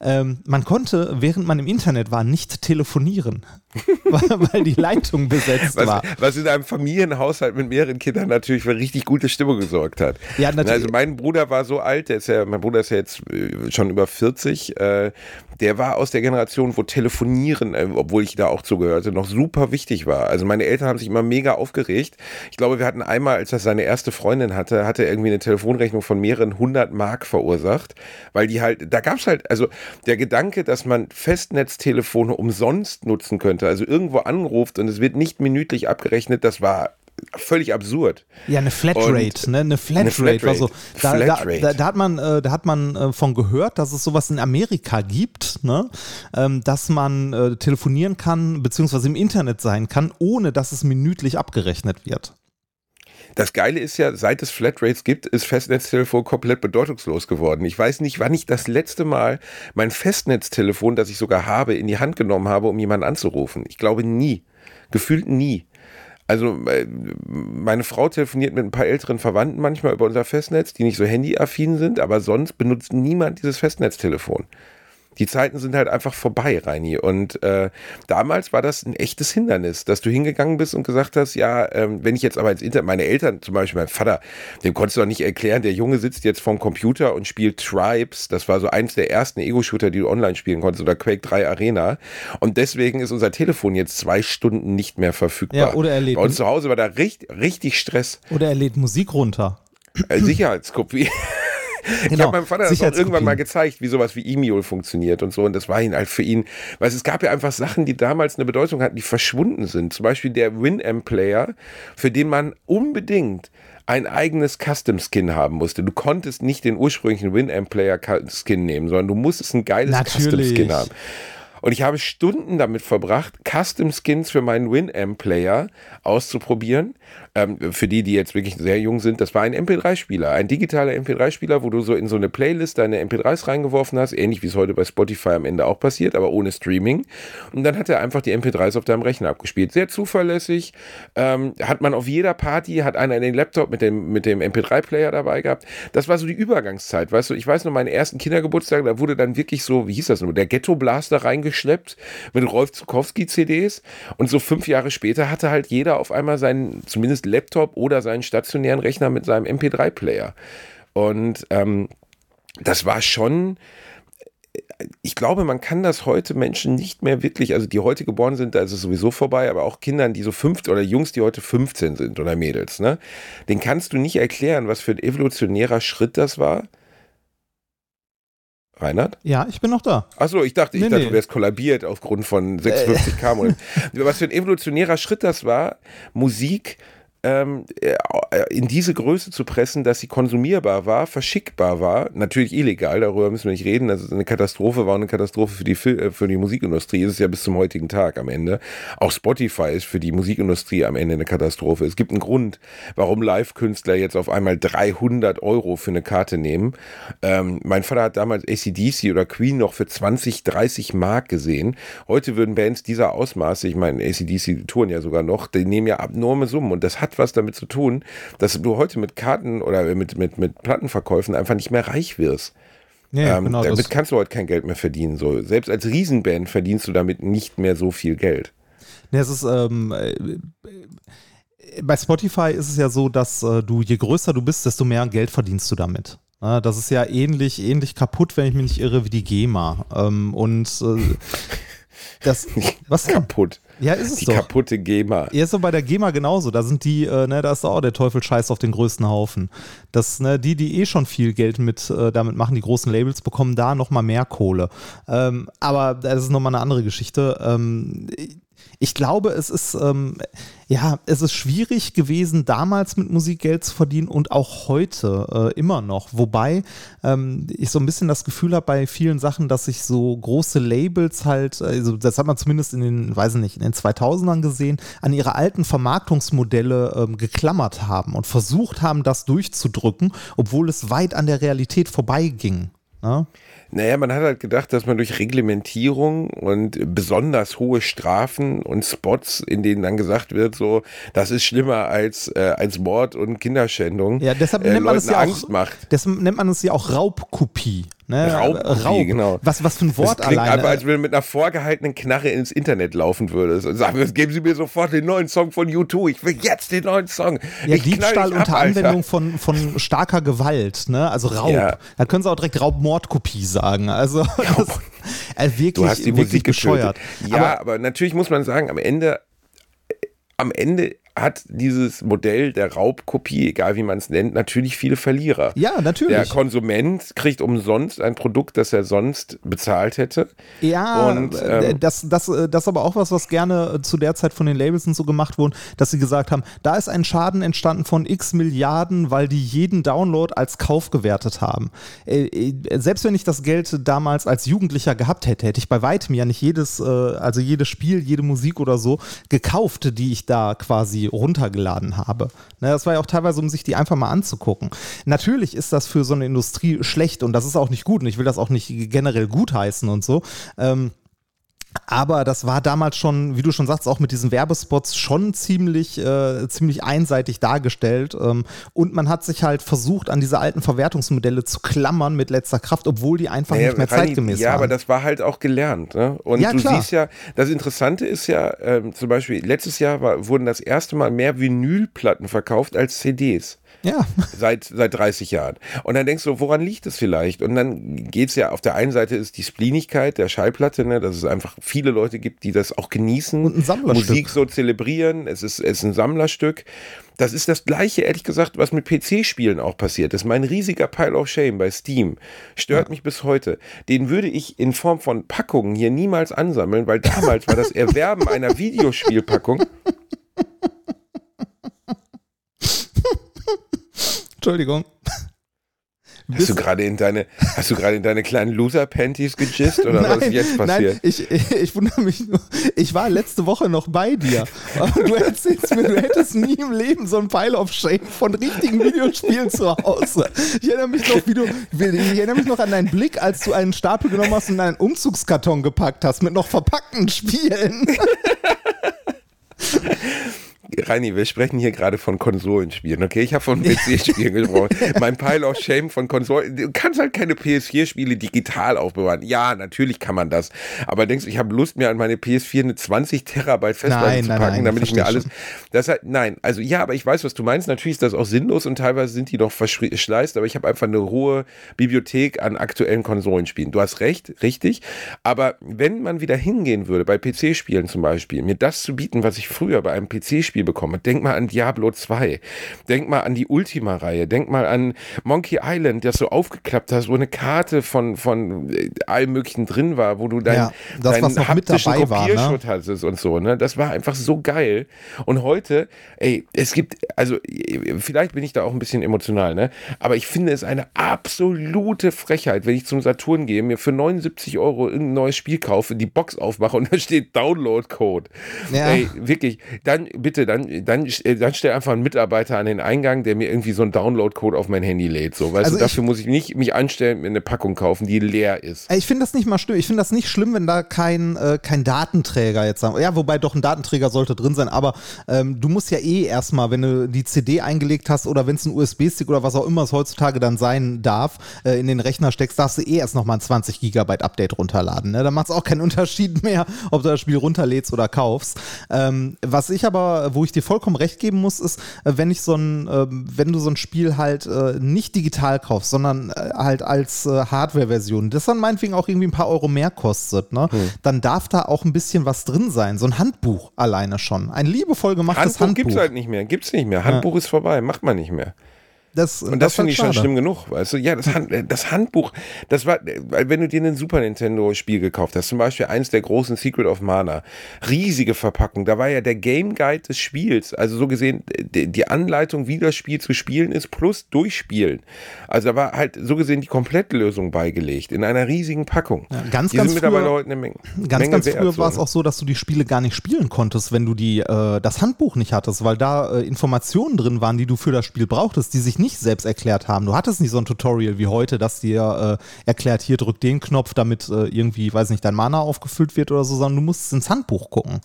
ähm, man konnte, während man im Internet war, nicht telefonieren, weil die Leitung besetzt was, war. Was in einem Familienhaushalt mit mehreren Kindern natürlich für richtig gute Stimmung gesorgt hat. Ja, natürlich. Also mein Bruder war so alt, der ist ja, mein Bruder ist ja jetzt äh, schon über 40, äh, der war aus der Generation, wo Telefonieren, äh, obwohl ich da auch zugehörte, noch super wichtig war. Also meine Eltern haben sich immer mega aufgeregt. Ich glaube, wir hatten einmal, als er seine erste Freundin hatte, hatte er irgendwie eine Telefonrechnung von mehreren hundert Mark verursacht, weil die halt, da gab es halt, also der Gedanke, dass man Festnetztelefone umsonst nutzen könnte, also irgendwo anruft und es wird nicht minütlich abgerechnet, das war völlig absurd. Ja, eine Flatrate, ne? Eine Flatrate. Eine Flatrate. Also, da, Flatrate. Da, da, hat man, äh, da hat man äh, von gehört, dass es sowas in Amerika gibt, ne? Ähm, dass man äh, telefonieren kann, beziehungsweise im Internet sein kann, ohne dass es minütlich abgerechnet wird. Das Geile ist ja, seit es Flatrates gibt, ist Festnetztelefon komplett bedeutungslos geworden. Ich weiß nicht, wann ich das letzte Mal mein Festnetztelefon, das ich sogar habe, in die Hand genommen habe, um jemanden anzurufen. Ich glaube nie. Gefühlt nie. Also äh, meine Frau telefoniert mit ein paar älteren Verwandten manchmal über unser Festnetz, die nicht so handyaffin sind, aber sonst benutzt niemand dieses Festnetztelefon. Die Zeiten sind halt einfach vorbei, Reini. Und äh, damals war das ein echtes Hindernis, dass du hingegangen bist und gesagt hast, ja, ähm, wenn ich jetzt aber ins Internet, meine Eltern, zum Beispiel mein Vater, dem konntest du doch nicht erklären, der Junge sitzt jetzt vorm Computer und spielt Tribes. Das war so eins der ersten Ego-Shooter, die du online spielen konntest, oder Quake 3 Arena. Und deswegen ist unser Telefon jetzt zwei Stunden nicht mehr verfügbar. Ja, oder er lädt. Bei uns zu Hause war da richtig, richtig Stress. Oder er lädt Musik runter. Äh, Sicherheitskopie. Ich Genau, habe meinem Vater das auch irgendwann mal gezeigt, wie sowas wie E-Mail funktioniert und so. Und das war ihn halt für ihn, weil es gab ja einfach Sachen, die damals eine Bedeutung hatten, die verschwunden sind. Zum Beispiel der Winamp-Player, für den man unbedingt ein eigenes Custom-Skin haben musste. Du konntest nicht den ursprünglichen Winamp-Player-Skin nehmen, sondern du musstest ein geiles. Custom-Skin haben. Und ich habe Stunden damit verbracht, Custom Skins für meinen Winamp-Player auszuprobieren. Ähm, für die, die jetzt wirklich sehr jung sind, das war ein MP3-Spieler, ein digitaler MP3-Spieler, wo du so in so eine Playlist deine MP3s reingeworfen hast, ähnlich wie es heute bei Spotify am Ende auch passiert, aber ohne Streaming. Und dann hat er einfach die MP3s auf deinem Rechner abgespielt. Sehr zuverlässig. Ähm, hat man auf jeder Party, hat einer den Laptop mit dem, mit dem MP3-Player dabei gehabt. Das war so die Übergangszeit, weißt du. Ich weiß noch, meinen ersten Kindergeburtstag, da wurde dann wirklich so, wie hieß das nur, der Ghetto-Blaster reingeschleppt mit Rolf Zukowski-CDs. Und so fünf Jahre später hatte halt jeder auf einmal seinen, zumindest Laptop oder seinen stationären Rechner mit seinem MP3-Player. Und ähm, das war schon, ich glaube, man kann das heute Menschen nicht mehr wirklich, also die heute geboren sind, da ist es sowieso vorbei, aber auch Kindern, die so 15 oder Jungs, die heute 15 sind oder Mädels, ne, den kannst du nicht erklären, was für ein evolutionärer Schritt das war. Reinhard? Ja, ich bin noch da. Achso, ich dachte, ich Nee, dachte, nee. du wärst kollabiert aufgrund von 56 km. Was für ein evolutionärer Schritt das war, Musik ähm, äh, in diese Größe zu pressen, dass sie konsumierbar war, verschickbar war. Natürlich illegal, darüber müssen wir nicht reden. Ist eine Katastrophe, war eine Katastrophe für die, Fil äh, für die Musikindustrie. Ist es ja bis zum heutigen Tag am Ende. Auch Spotify ist für die Musikindustrie am Ende eine Katastrophe. Es gibt einen Grund, warum Live-Künstler jetzt auf einmal 300 Euro für eine Karte nehmen. Ähm, mein Vater hat damals ACDC oder Queen noch für 20, 30 Mark gesehen. Heute würden Bands dieser Ausmaße, ich meine, ACDC touren ja sogar noch, die nehmen ja abnorme Summen und das hat was damit zu tun, dass du heute mit Karten oder mit, mit, mit Plattenverkäufen einfach nicht mehr reich wirst. Ja, ähm, genau. damit Das, kannst du heute kein Geld mehr verdienen. So. Selbst als Riesenband verdienst du damit nicht mehr so viel Geld. nee, es ist, ähm, äh, bei Spotify ist es ja so, dass äh, du, je größer du bist, desto mehr Geld verdienst du damit. Ja, das ist ja ähnlich, ähnlich kaputt, wenn ich mich nicht irre, wie die GEMA. Ähm, und äh, das, was? Kaputt. Ja, ist es Die doch. kaputte GEMA. Ja, ist doch bei der GEMA genauso. Da sind die, äh, ne, da ist auch der Teufel scheiß auf den größten Haufen. Das, ne, die, die eh schon viel Geld mit äh, damit machen, die großen Labels, bekommen da nochmal mehr Kohle. Ähm, aber das ist nochmal eine andere Geschichte. Ähm, ich glaube, es ist, ähm, ja, es ist schwierig gewesen, damals mit Musik Geld zu verdienen und auch heute äh, immer noch. Wobei ähm, ich so ein bisschen das Gefühl habe bei vielen Sachen, dass sich so große Labels halt, also das hat man zumindest in den, weiß ich nicht, in den 2000ern gesehen, an ihre alten Vermarktungsmodelle ähm, geklammert haben und versucht haben, das durchzudrücken, obwohl es weit an der Realität vorbeiging. Ne? Naja, man hat halt gedacht, dass man durch Reglementierung und besonders hohe Strafen und Spots, in denen dann gesagt wird, so, das ist schlimmer als, äh, als Mord und Kinderschändung, Ja, deshalb äh, nennt man es Leuten ja Angst auch, macht. deshalb nennt man es ja auch Raubkopie. Ne? Raubkopie, Raub. genau. Was, was für ein Wort Das klingt alleine. einfach, als wenn du mit einer vorgehaltenen Knarre ins Internet laufen würdest und sagen, geben Sie mir sofort den neuen Song von U2. Ich will jetzt den neuen Song. Ja, ich Diebstahl ab, unter Alter. Anwendung von, von starker Gewalt, ne? Also Raub. Ja. Da können sie auch direkt Raubmordkopie sagen. Also das, äh, wirklich, Du hast die wirklich Musik bescheuert. Ja, aber, natürlich muss man sagen, am Ende, am Ende hat dieses Modell der Raubkopie, egal wie man es nennt, natürlich viele Verlierer. Ja, natürlich. Der Konsument kriegt umsonst ein Produkt, das er sonst bezahlt hätte. Ja, Und, äh, ähm, das, das, äh, das ist aber auch was, was gerne äh, zu der Zeit von den Labels und so gemacht wurde, dass sie gesagt haben, da ist ein Schaden entstanden von x Milliarden, weil die jeden Download als Kauf gewertet haben. Selbst wenn ich das Geld damals als Jugendlicher gehabt hätte, hätte ich bei weitem ja nicht jedes, also jedes Spiel, jede Musik oder so gekauft, die ich da quasi runtergeladen habe. Das war ja auch teilweise, um sich die einfach mal anzugucken. Natürlich ist das für so eine Industrie schlecht und das ist auch nicht gut und ich will das auch nicht generell gutheißen und so. Ähm, Aber das war damals schon, wie du schon sagst, auch mit diesen Werbespots schon ziemlich, äh, ziemlich einseitig dargestellt. Ähm, und man hat sich halt versucht, an diese alten Verwertungsmodelle zu klammern mit letzter Kraft, obwohl die einfach naja, nicht mehr zeitgemäß ja, waren. Ja, aber das war halt auch gelernt. Ne? Und ja, du klar. siehst ja, das Interessante ist ja, ähm, zum Beispiel letztes Jahr war, wurden das erste Mal mehr Vinylplatten verkauft als CDs. Ja. Seit, seit 30 Jahren. Und dann denkst du, woran liegt es vielleicht? Und dann geht es ja, auf der einen Seite ist die Spleenigkeit der Schallplatte, ne, dass es einfach viele Leute gibt, die das auch genießen. Und ein Sammlerstück. Musik so zelebrieren. Es ist, es ist ein Sammlerstück. Das ist das gleiche, ehrlich gesagt, was mit PC-Spielen auch passiert. Das ist mein riesiger Pile of Shame bei Steam. Stört ja. mich bis heute. Den würde ich in Form von Packungen hier niemals ansammeln, weil damals war das Erwerben einer Videospielpackung Entschuldigung. Hast du gerade in deine, hast du gerade in deine kleinen Loser-Panties gejist oder nein, was ist jetzt passiert? Nein, ich, ich, ich, wundere mich nur. Ich war letzte Woche noch bei dir. Aber du erzählst mir, du hättest nie im Leben so ein Pile of Shame von richtigen Videospielen zu Hause. Ich erinnere mich noch, wie du, ich erinnere mich noch an deinen Blick, als du einen Stapel genommen hast und einen Umzugskarton gepackt hast mit noch verpackten Spielen. Reini, wir sprechen hier gerade von Konsolenspielen, okay? Ich habe von PC-Spielen gesprochen. Mein Pile of Shame von Konsolen. Du kannst halt keine PS4-Spiele digital aufbewahren. Ja, natürlich kann man das. Aber denkst du, ich habe Lust, mir an meine PS4 eine 20 Terabyte Festplatte zu packen, nein, nein, damit ich mir alles. Das halt, nein, also ja, aber ich weiß, was du meinst. Natürlich ist das auch sinnlos und teilweise sind die noch verschleißt, aber ich habe einfach eine hohe Bibliothek an aktuellen Konsolenspielen. Du hast recht, richtig. Aber wenn man wieder hingehen würde, bei PC-Spielen zum Beispiel, mir das zu bieten, was ich früher bei einem PC-Spiel bekommen. Denk mal an Diablo 2. Denk mal an die Ultima-Reihe. Denk mal an Monkey Island, das du aufgeklappt hast, wo eine Karte von, von äh, allem Möglichen drin war, wo du dein, ja, das, deinen haptischen Kopierschutz ne? hattest und so. Ne? Das war einfach so geil. Und heute, ey, es gibt, also vielleicht bin ich da auch ein bisschen emotional, ne? aber ich finde es eine absolute Frechheit, wenn ich zum Saturn gehe, mir für 79 Euro irgendein neues Spiel kaufe, die Box aufmache und da steht Download-Code. Ja. Ey, wirklich, dann bitte, dann dann, dann, dann stell einfach einen Mitarbeiter an den Eingang, der mir irgendwie so einen Download-Code auf mein Handy lädt. So, weißt also du, dafür ich, muss ich nicht mich anstellen, mir eine Packung kaufen, die leer ist. Ich finde das nicht mal schlimm. Ich finde das nicht schlimm, wenn da kein, äh, kein Datenträger jetzt haben. Ja, wobei doch ein Datenträger sollte drin sein, aber ähm, du musst ja eh erstmal, wenn du die CD eingelegt hast oder wenn es ein USB-Stick oder was auch immer es heutzutage dann sein darf, äh, in den Rechner steckst, darfst du eh erst nochmal ein 20 Gigabyte Update runterladen. Ne? Da macht es auch keinen Unterschied mehr, ob du das Spiel runterlädst oder kaufst. Ähm, was ich aber, wo ich dir vollkommen recht geben muss, ist, äh, wenn ich so ein, ähm, wenn du so ein Spiel halt äh, nicht digital kaufst, sondern äh, halt als Hardware-Version, das dann meinetwegen auch irgendwie ein paar Euro mehr kostet, ne, hm. dann darf da auch ein bisschen was drin sein. So ein Handbuch alleine schon. Ein liebevoll gemachtes Handbuch. Handbuch gibt es halt nicht mehr. Gibt es nicht mehr. Handbuch ja. ist vorbei. Macht man nicht mehr. Das, und das, das finde ich schade. schon schlimm genug. Weißt du, ja, das, Hand, das Handbuch, das war, wenn du dir ein Super Nintendo-Spiel gekauft hast, zum Beispiel eins der großen Secret of Mana, riesige Verpackung, da war ja der Game Guide des Spiels, also so gesehen die Anleitung, wie das Spiel zu spielen ist, plus durchspielen. Also da war halt so gesehen die Komplettlösung beigelegt in einer riesigen Packung. Ja, ganz, die ganz sind mittlerweile heute eine Menge. Ganz, Menge ganz früher war es auch so, dass du die Spiele gar nicht spielen konntest, wenn du die, äh, das Handbuch nicht hattest, weil da äh, Informationen drin waren, die du für das Spiel brauchtest, die sich nicht selbst erklärt haben. Du hattest nicht so ein Tutorial wie heute, das dir äh, erklärt, hier drück den Knopf, damit äh, irgendwie, weiß nicht, dein Mana aufgefüllt wird oder so, sondern du musst ins Handbuch gucken.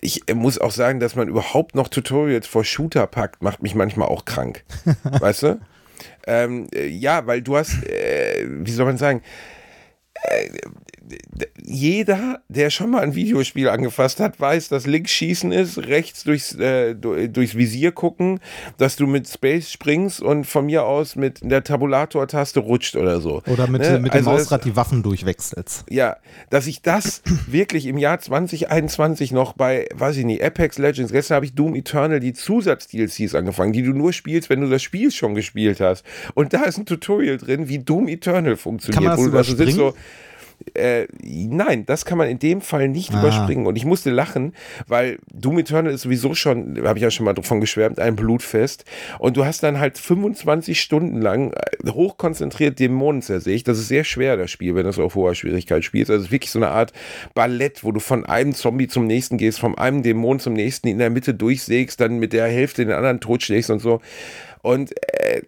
Ich äh, muss auch sagen, dass man überhaupt noch Tutorials vor Shooter packt, macht mich manchmal auch krank. weißt du? Ähm, äh, ja, weil du hast, äh, wie soll man sagen, äh, jeder, der schon mal ein Videospiel angefasst hat, weiß, dass links schießen ist, rechts durchs, äh, durchs Visier gucken, dass du mit Space springst und von mir aus mit der Tabulator-Taste rutscht oder so. Oder mit, ne? mit dem also Mausrad die Waffen durchwechselst. Ja, dass ich das wirklich im Jahr 2021 noch bei, weiß ich nicht, Apex Legends, gestern habe ich Doom Eternal die Zusatz-DLCs angefangen, die du nur spielst, wenn du das Spiel schon gespielt hast. Und da ist ein Tutorial drin, wie Doom Eternal funktioniert. Kann man das wo du also sitzt so, äh, nein, das kann man in dem Fall nicht ah. überspringen. Und ich musste lachen, weil Doom Eternal ist sowieso schon, habe ich ja schon mal davon geschwärmt, ein Blutfest. Und du hast dann halt 25 Stunden lang äh, hochkonzentriert Dämonen zersägt. Das ist sehr schwer, das Spiel, wenn du es auf hoher Schwierigkeit spielst. Also es ist wirklich so eine Art Ballett, wo du von einem Zombie zum nächsten gehst, von einem Dämon zum nächsten in der Mitte durchsägst, dann mit der Hälfte den anderen totschlägst und so. Und äh,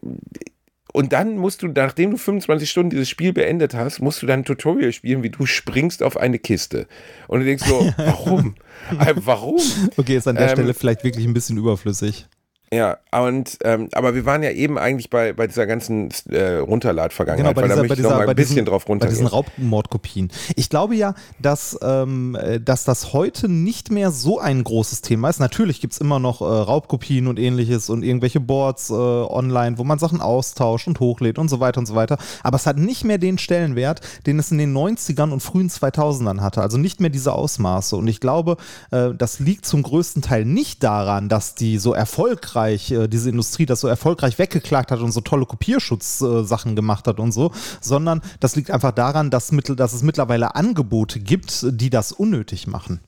Und dann musst du, nachdem du 25 Stunden dieses Spiel beendet hast, musst du dann ein Tutorial spielen, wie du springst auf eine Kiste. Und du denkst so, warum? Äh, warum? Okay, ist an der Ähm, Stelle vielleicht wirklich ein bisschen überflüssig. Ja, und ähm, aber wir waren ja eben eigentlich bei, bei dieser ganzen äh, Runterlad-Vergangenheit, weil da möchte ich noch mal ein bisschen diesen, drauf Genau, bei diesen runtergehen. Raubmordkopien. Ich glaube ja, dass, ähm, äh, dass das heute nicht mehr so ein großes Thema ist. Natürlich gibt es immer noch äh, Raubkopien und ähnliches und irgendwelche Boards äh, online, wo man Sachen austauscht und hochlädt und so weiter und so weiter. Aber es hat nicht mehr den Stellenwert, den es in den 90ern und frühen 2000ern hatte. Also nicht mehr diese Ausmaße. Und ich glaube, äh, das liegt zum größten Teil nicht daran, dass die so erfolgreich, äh, diese Industrie das so erfolgreich weggeklagt hat und so tolle Kopierschutzsachen gemacht hat und so, sondern das liegt einfach daran, dass, mittel, dass es mittlerweile Angebote gibt, die das unnötig machen.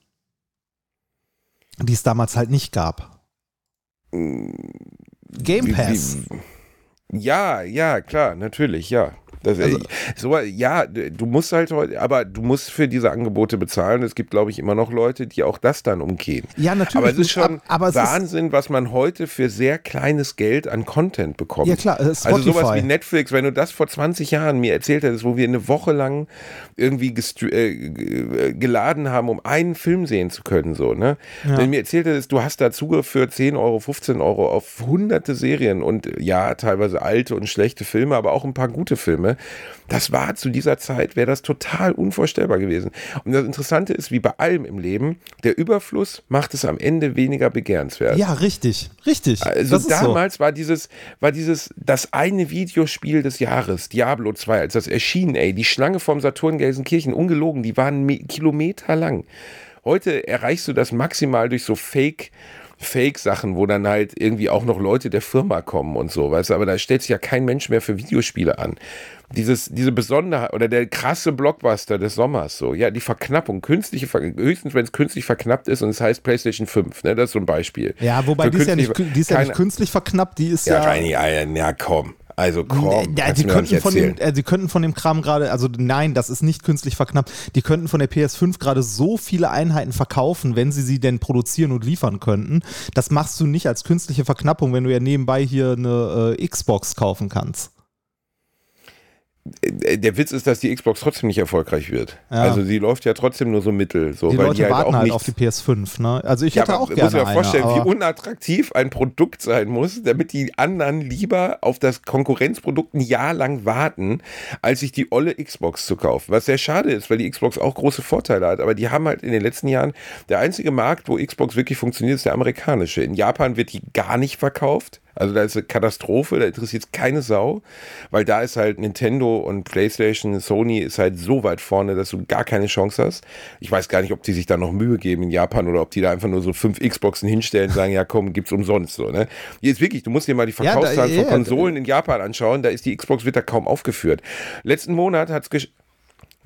Die es damals halt nicht gab. Game Wie- Pass. wie- Ja, ja, klar, natürlich, ja. Das, Also- so, ja, du musst halt heute, aber du musst für diese Angebote bezahlen. Es gibt, glaube ich, immer noch Leute, die auch das dann umgehen. Ja, natürlich. Aber es ist schon Ab- es ist- Wahnsinn, was man heute für sehr kleines Geld an Content bekommt. Ja, klar, äh, Also sowas wie Netflix, wenn du das vor 20 Jahren mir erzählt hättest, wo wir eine Woche lang irgendwie äh, äh, geladen haben, um einen Film sehen zu können, so, ne? Ja. Wenn mir erzählt hättest, du hast da Zugriff für 10 Euro, 15 Euro auf hunderte Serien und äh, ja, teilweise alte und schlechte Filme, aber auch ein paar gute Filme. Das war zu dieser Zeit, wäre das total unvorstellbar gewesen. Und das Interessante ist, wie bei allem im Leben, der Überfluss macht es am Ende weniger begehrenswert. Ja, richtig. Richtig. Also ist so. damals war dieses, war dieses, das eine Videospiel des Jahres, Diablo 2, als das erschien, ey, die Schlange vom Saturn Gelsenkirchen, ungelogen, die waren me- Kilometer lang. Heute erreichst du das maximal durch so Fake, Fake-Sachen, wo dann halt irgendwie auch noch Leute der Firma kommen und so, weißt du, aber da stellt sich ja kein Mensch mehr für Videospiele an. Dieses, diese Besonderheit oder der krasse Blockbuster des Sommers, so, ja, die Verknappung, künstliche, Ver höchstens wenn es künstlich verknappt ist und es heißt PlayStation 5, ne, das ist so ein Beispiel. Ja, wobei Für die ist ja, nicht, die ist ja nicht künstlich verknappt, die ist ja, ja. Reini, ja, ja, komm. Also komm, ja, doch nicht könnten, von dem, äh, die könnten von dem Kram gerade, also nein, das ist nicht künstlich verknappt. Die könnten von der PS5 gerade so viele Einheiten verkaufen, wenn sie sie denn produzieren und liefern könnten. Das machst du nicht als künstliche Verknappung, wenn du ja nebenbei hier eine äh, Xbox kaufen kannst. Äh, Der Witz ist, dass die Xbox trotzdem nicht erfolgreich wird. Ja. Also sie läuft ja trotzdem nur so mittel, so, Die Leute die halt warten auch halt auf die PS5. Ne? Also ich ja, hätte auch muss gerne dir eine. vorstellen, wie unattraktiv ein Produkt sein muss, damit die anderen lieber auf das Konkurrenzprodukt ein Jahr lang warten, als sich die olle Xbox zu kaufen. Was sehr schade ist, weil die Xbox auch große Vorteile hat. Aber die haben halt in den letzten Jahren, der einzige Markt, wo Xbox wirklich funktioniert, ist der amerikanische. In Japan wird die gar nicht verkauft. Also da ist eine Katastrophe, da interessiert keine Sau, weil da ist halt Nintendo und PlayStation, Sony ist halt so weit vorne, dass du gar keine Chance hast. Ich weiß gar nicht, ob die sich da noch Mühe geben in Japan oder ob die da einfach nur so fünf Xboxen hinstellen und sagen, ja komm, gibt's umsonst so, ne? Hier ist wirklich, du musst dir mal die Ja, da- Verkaufszahlen ja, von Konsolen in Japan anschauen, da ist die Xbox wird da kaum aufgeführt. Letzten Monat hat's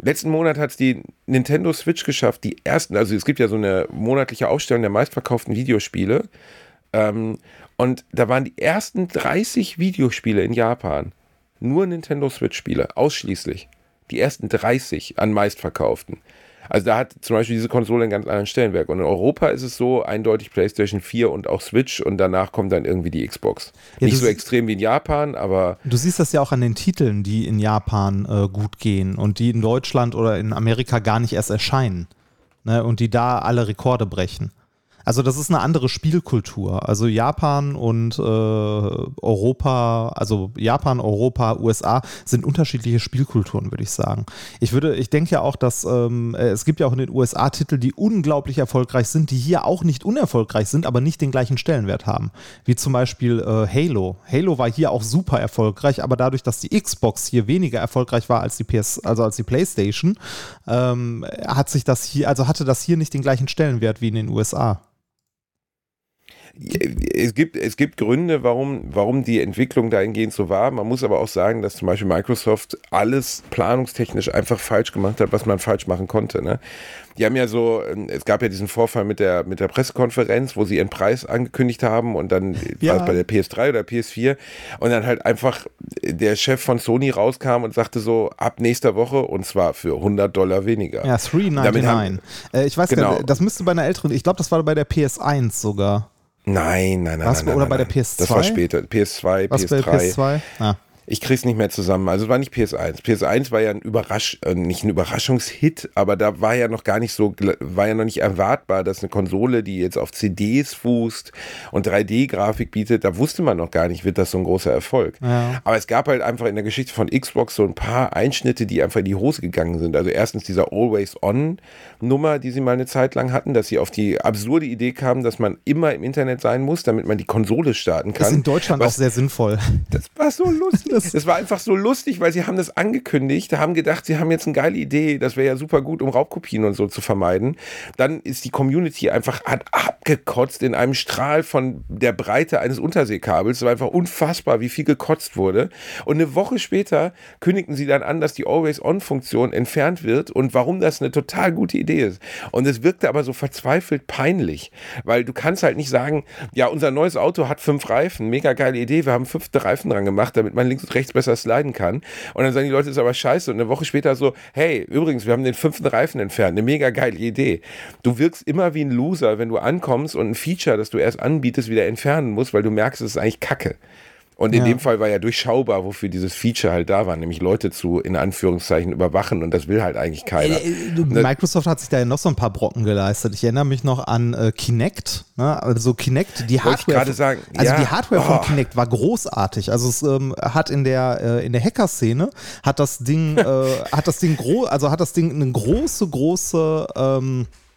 Letzten Monat hat es die Nintendo Switch geschafft, die ersten, also es gibt ja so eine monatliche Aufstellung der meistverkauften Videospiele. Ähm, und da waren die ersten 30 Videospiele in Japan nur Nintendo Switch-Spiele, ausschließlich. Die ersten 30 an meistverkauften. Also da hat zum Beispiel diese Konsole einen ganz anderen Stellenwert. Und in Europa ist es so eindeutig PlayStation 4 und auch Switch und danach kommt dann irgendwie die Xbox. Ja, Nicht so extrem wie in Japan, aber Du siehst das ja auch an den Titeln, die in Japan äh, gut gehen und die in Deutschland oder in Amerika gar nicht erst erscheinen. Ne? Und die da alle Rekorde brechen. Also das ist eine andere Spielkultur. Also Japan und äh, Europa, also Japan, Europa, USA sind unterschiedliche Spielkulturen, würde ich sagen. Ich würde, ich denke ja auch, dass ähm, äh, es gibt ja auch in den USA Titel, die unglaublich erfolgreich sind, die hier auch nicht unerfolgreich sind, aber nicht den gleichen Stellenwert haben. Wie zum Beispiel äh, Halo. Halo war hier auch super erfolgreich, aber dadurch, dass die Xbox hier weniger erfolgreich war als die PS, also als die PlayStation, ähm, hat sich das hier, also hatte das hier nicht den gleichen Stellenwert wie in den USA. Es gibt, es gibt Gründe, warum, warum die Entwicklung dahingehend so war. Man muss aber auch sagen, dass zum Beispiel Microsoft alles planungstechnisch einfach falsch gemacht hat, was man falsch machen konnte. Ne? Die haben ja so, ähm, es gab ja diesen Vorfall mit der, mit der Pressekonferenz, wo sie ihren Preis angekündigt haben und dann Ja. war es bei der PS3 oder PS4 und dann halt einfach der Chef von Sony rauskam und sagte so, ab nächster Woche und zwar für 100 Dollar weniger. Ja, Damit 3,99. haben- Äh, ich weiß Genau. gar nicht, das müsste bei einer älteren, ich glaube, das war bei der PS1 sogar. Nein, nein, nein. Was, nein, nein, oder nein, bei der nein. PS2? Das war später. PS2, Was bei PS3. der PS2? Ja. Ich krieg's nicht mehr zusammen. Also es war nicht PS1. PS1 war ja ein Überrasch, äh, nicht ein Überraschungshit, aber da war ja noch gar nicht so, war ja noch nicht erwartbar, dass eine Konsole, die jetzt auf CDs fußt und 3D-Grafik bietet, da wusste man noch gar nicht, wird das so ein großer Erfolg. Ja. Aber es gab halt einfach in der Geschichte von Xbox so ein paar Einschnitte, die einfach in die Hose gegangen sind. Also erstens dieser Always-On-Nummer, die sie mal eine Zeit lang hatten, dass sie auf die absurde Idee kamen, dass man immer im Internet sein muss, damit man die Konsole starten kann. Das ist in Deutschland Was, auch sehr sinnvoll. Das war so lustig. Das, das war einfach so lustig, weil sie haben das angekündigt, haben gedacht, sie haben jetzt eine geile Idee, das wäre ja super gut, um Raubkopien und so zu vermeiden. Dann ist die Community einfach hat abgekotzt in einem Strahl von der Breite eines Unterseekabels. Es war einfach unfassbar, wie viel gekotzt wurde. Und eine Woche später kündigten sie dann an, dass die Always-On-Funktion entfernt wird und warum das eine total gute Idee ist. Und es wirkte aber so verzweifelt peinlich, weil du kannst halt nicht sagen, ja, unser neues Auto hat fünf Reifen, mega geile Idee, wir haben fünfte Reifen dran gemacht, damit man links rechts besser sliden kann. Und dann sagen die Leute, ist aber scheiße. Und eine Woche später so, hey, übrigens, wir haben den fünften Reifen entfernt, eine mega geile Idee. Du wirkst immer wie ein Loser, wenn du ankommst und ein Feature, das du erst anbietest, wieder entfernen musst, weil du merkst, es ist eigentlich Kacke. Und in ja. dem Fall war ja durchschaubar, wofür dieses Feature halt da war, nämlich Leute zu, in Anführungszeichen, überwachen und das will halt eigentlich keiner. Äh, äh ne Microsoft hat sich da ja noch so ein paar Brocken geleistet. Ich erinnere mich noch an äh, Kinect, ne? also Kinect, die Hardware. Ich sagen, also ja. die Hardware oh. von Kinect war großartig. Also es ähm, hat in der, äh, in der Hacker-Szene hat das Ding, äh, hat das Ding groß, also hat das Ding eine große, große ähm, äh,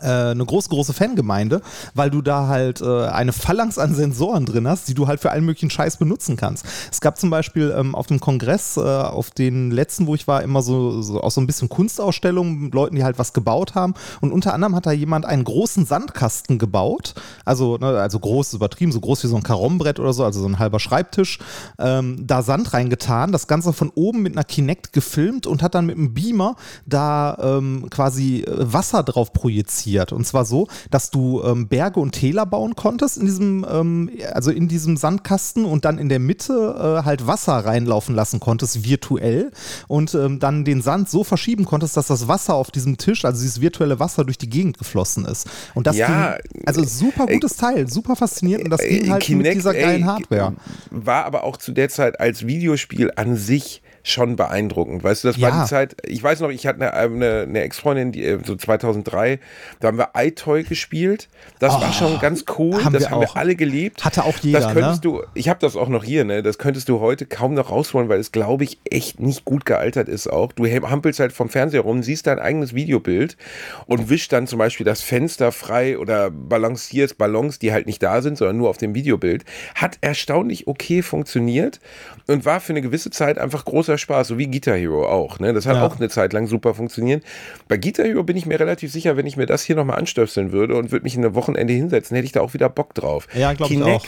eine große, große Fangemeinde, weil du da halt äh, eine Phalanx an Sensoren drin hast, die du halt für allen möglichen Scheiß benutzen kannst. Es gab zum Beispiel ähm, auf dem Kongress, äh, auf den letzten, wo ich war, immer so, so auch so ein bisschen Kunstausstellungen mit Leuten, die halt was gebaut haben. Und unter anderem hat da jemand einen großen Sandkasten gebaut. Also, ne, also groß, übertrieben, so groß wie so ein Karombrett oder so, also so ein halber Schreibtisch. Ähm, da Sand reingetan, das Ganze von oben mit einer Kinect gefilmt und hat dann mit einem Beamer da ähm, quasi äh, Wasser drauf projiziert platziert. Und zwar so, dass du ähm, Berge und Täler bauen konntest in diesem, ähm, also in diesem Sandkasten und dann in der Mitte äh, halt Wasser reinlaufen lassen konntest, virtuell. Und ähm, dann den Sand so verschieben konntest, dass das Wasser auf diesem Tisch, also dieses virtuelle Wasser, durch die Gegend geflossen ist. Und das ja, ging, also super gutes äh, Teil, super faszinierend. Und das ging halt Kinect, mit dieser geilen Hardware. War aber auch zu der Zeit als Videospiel an sich schon beeindruckend. Weißt du, das ja. war die Zeit, ich weiß noch, ich hatte eine, eine, eine Ex-Freundin, die äh, so 2003, da haben wir iToy gespielt. Das oh, war schon ganz cool, haben das wir haben auch. wir alle geliebt. Hatte auch jeder, Das könntest ne? du, ich habe das auch noch hier, ne? Das könntest du heute kaum noch rausholen, weil es, glaube ich, echt nicht gut gealtert ist auch. Du hampelst halt vom Fernseher rum, siehst dein eigenes Videobild und wischst dann zum Beispiel das Fenster frei oder balancierst Ballons, die halt nicht da sind, sondern nur auf dem Videobild. Hat erstaunlich okay funktioniert und war für eine gewisse Zeit einfach großer Spaß, so wie Guitar Hero auch. Ne? Das hat ja. auch eine Zeit lang super funktioniert. Bei Guitar Hero bin ich mir relativ sicher, wenn ich mir das hier nochmal anstöpseln würde und würde mich in einem Wochenende hinsetzen, hätte ich da auch wieder Bock drauf. Ja, glaube ich auch.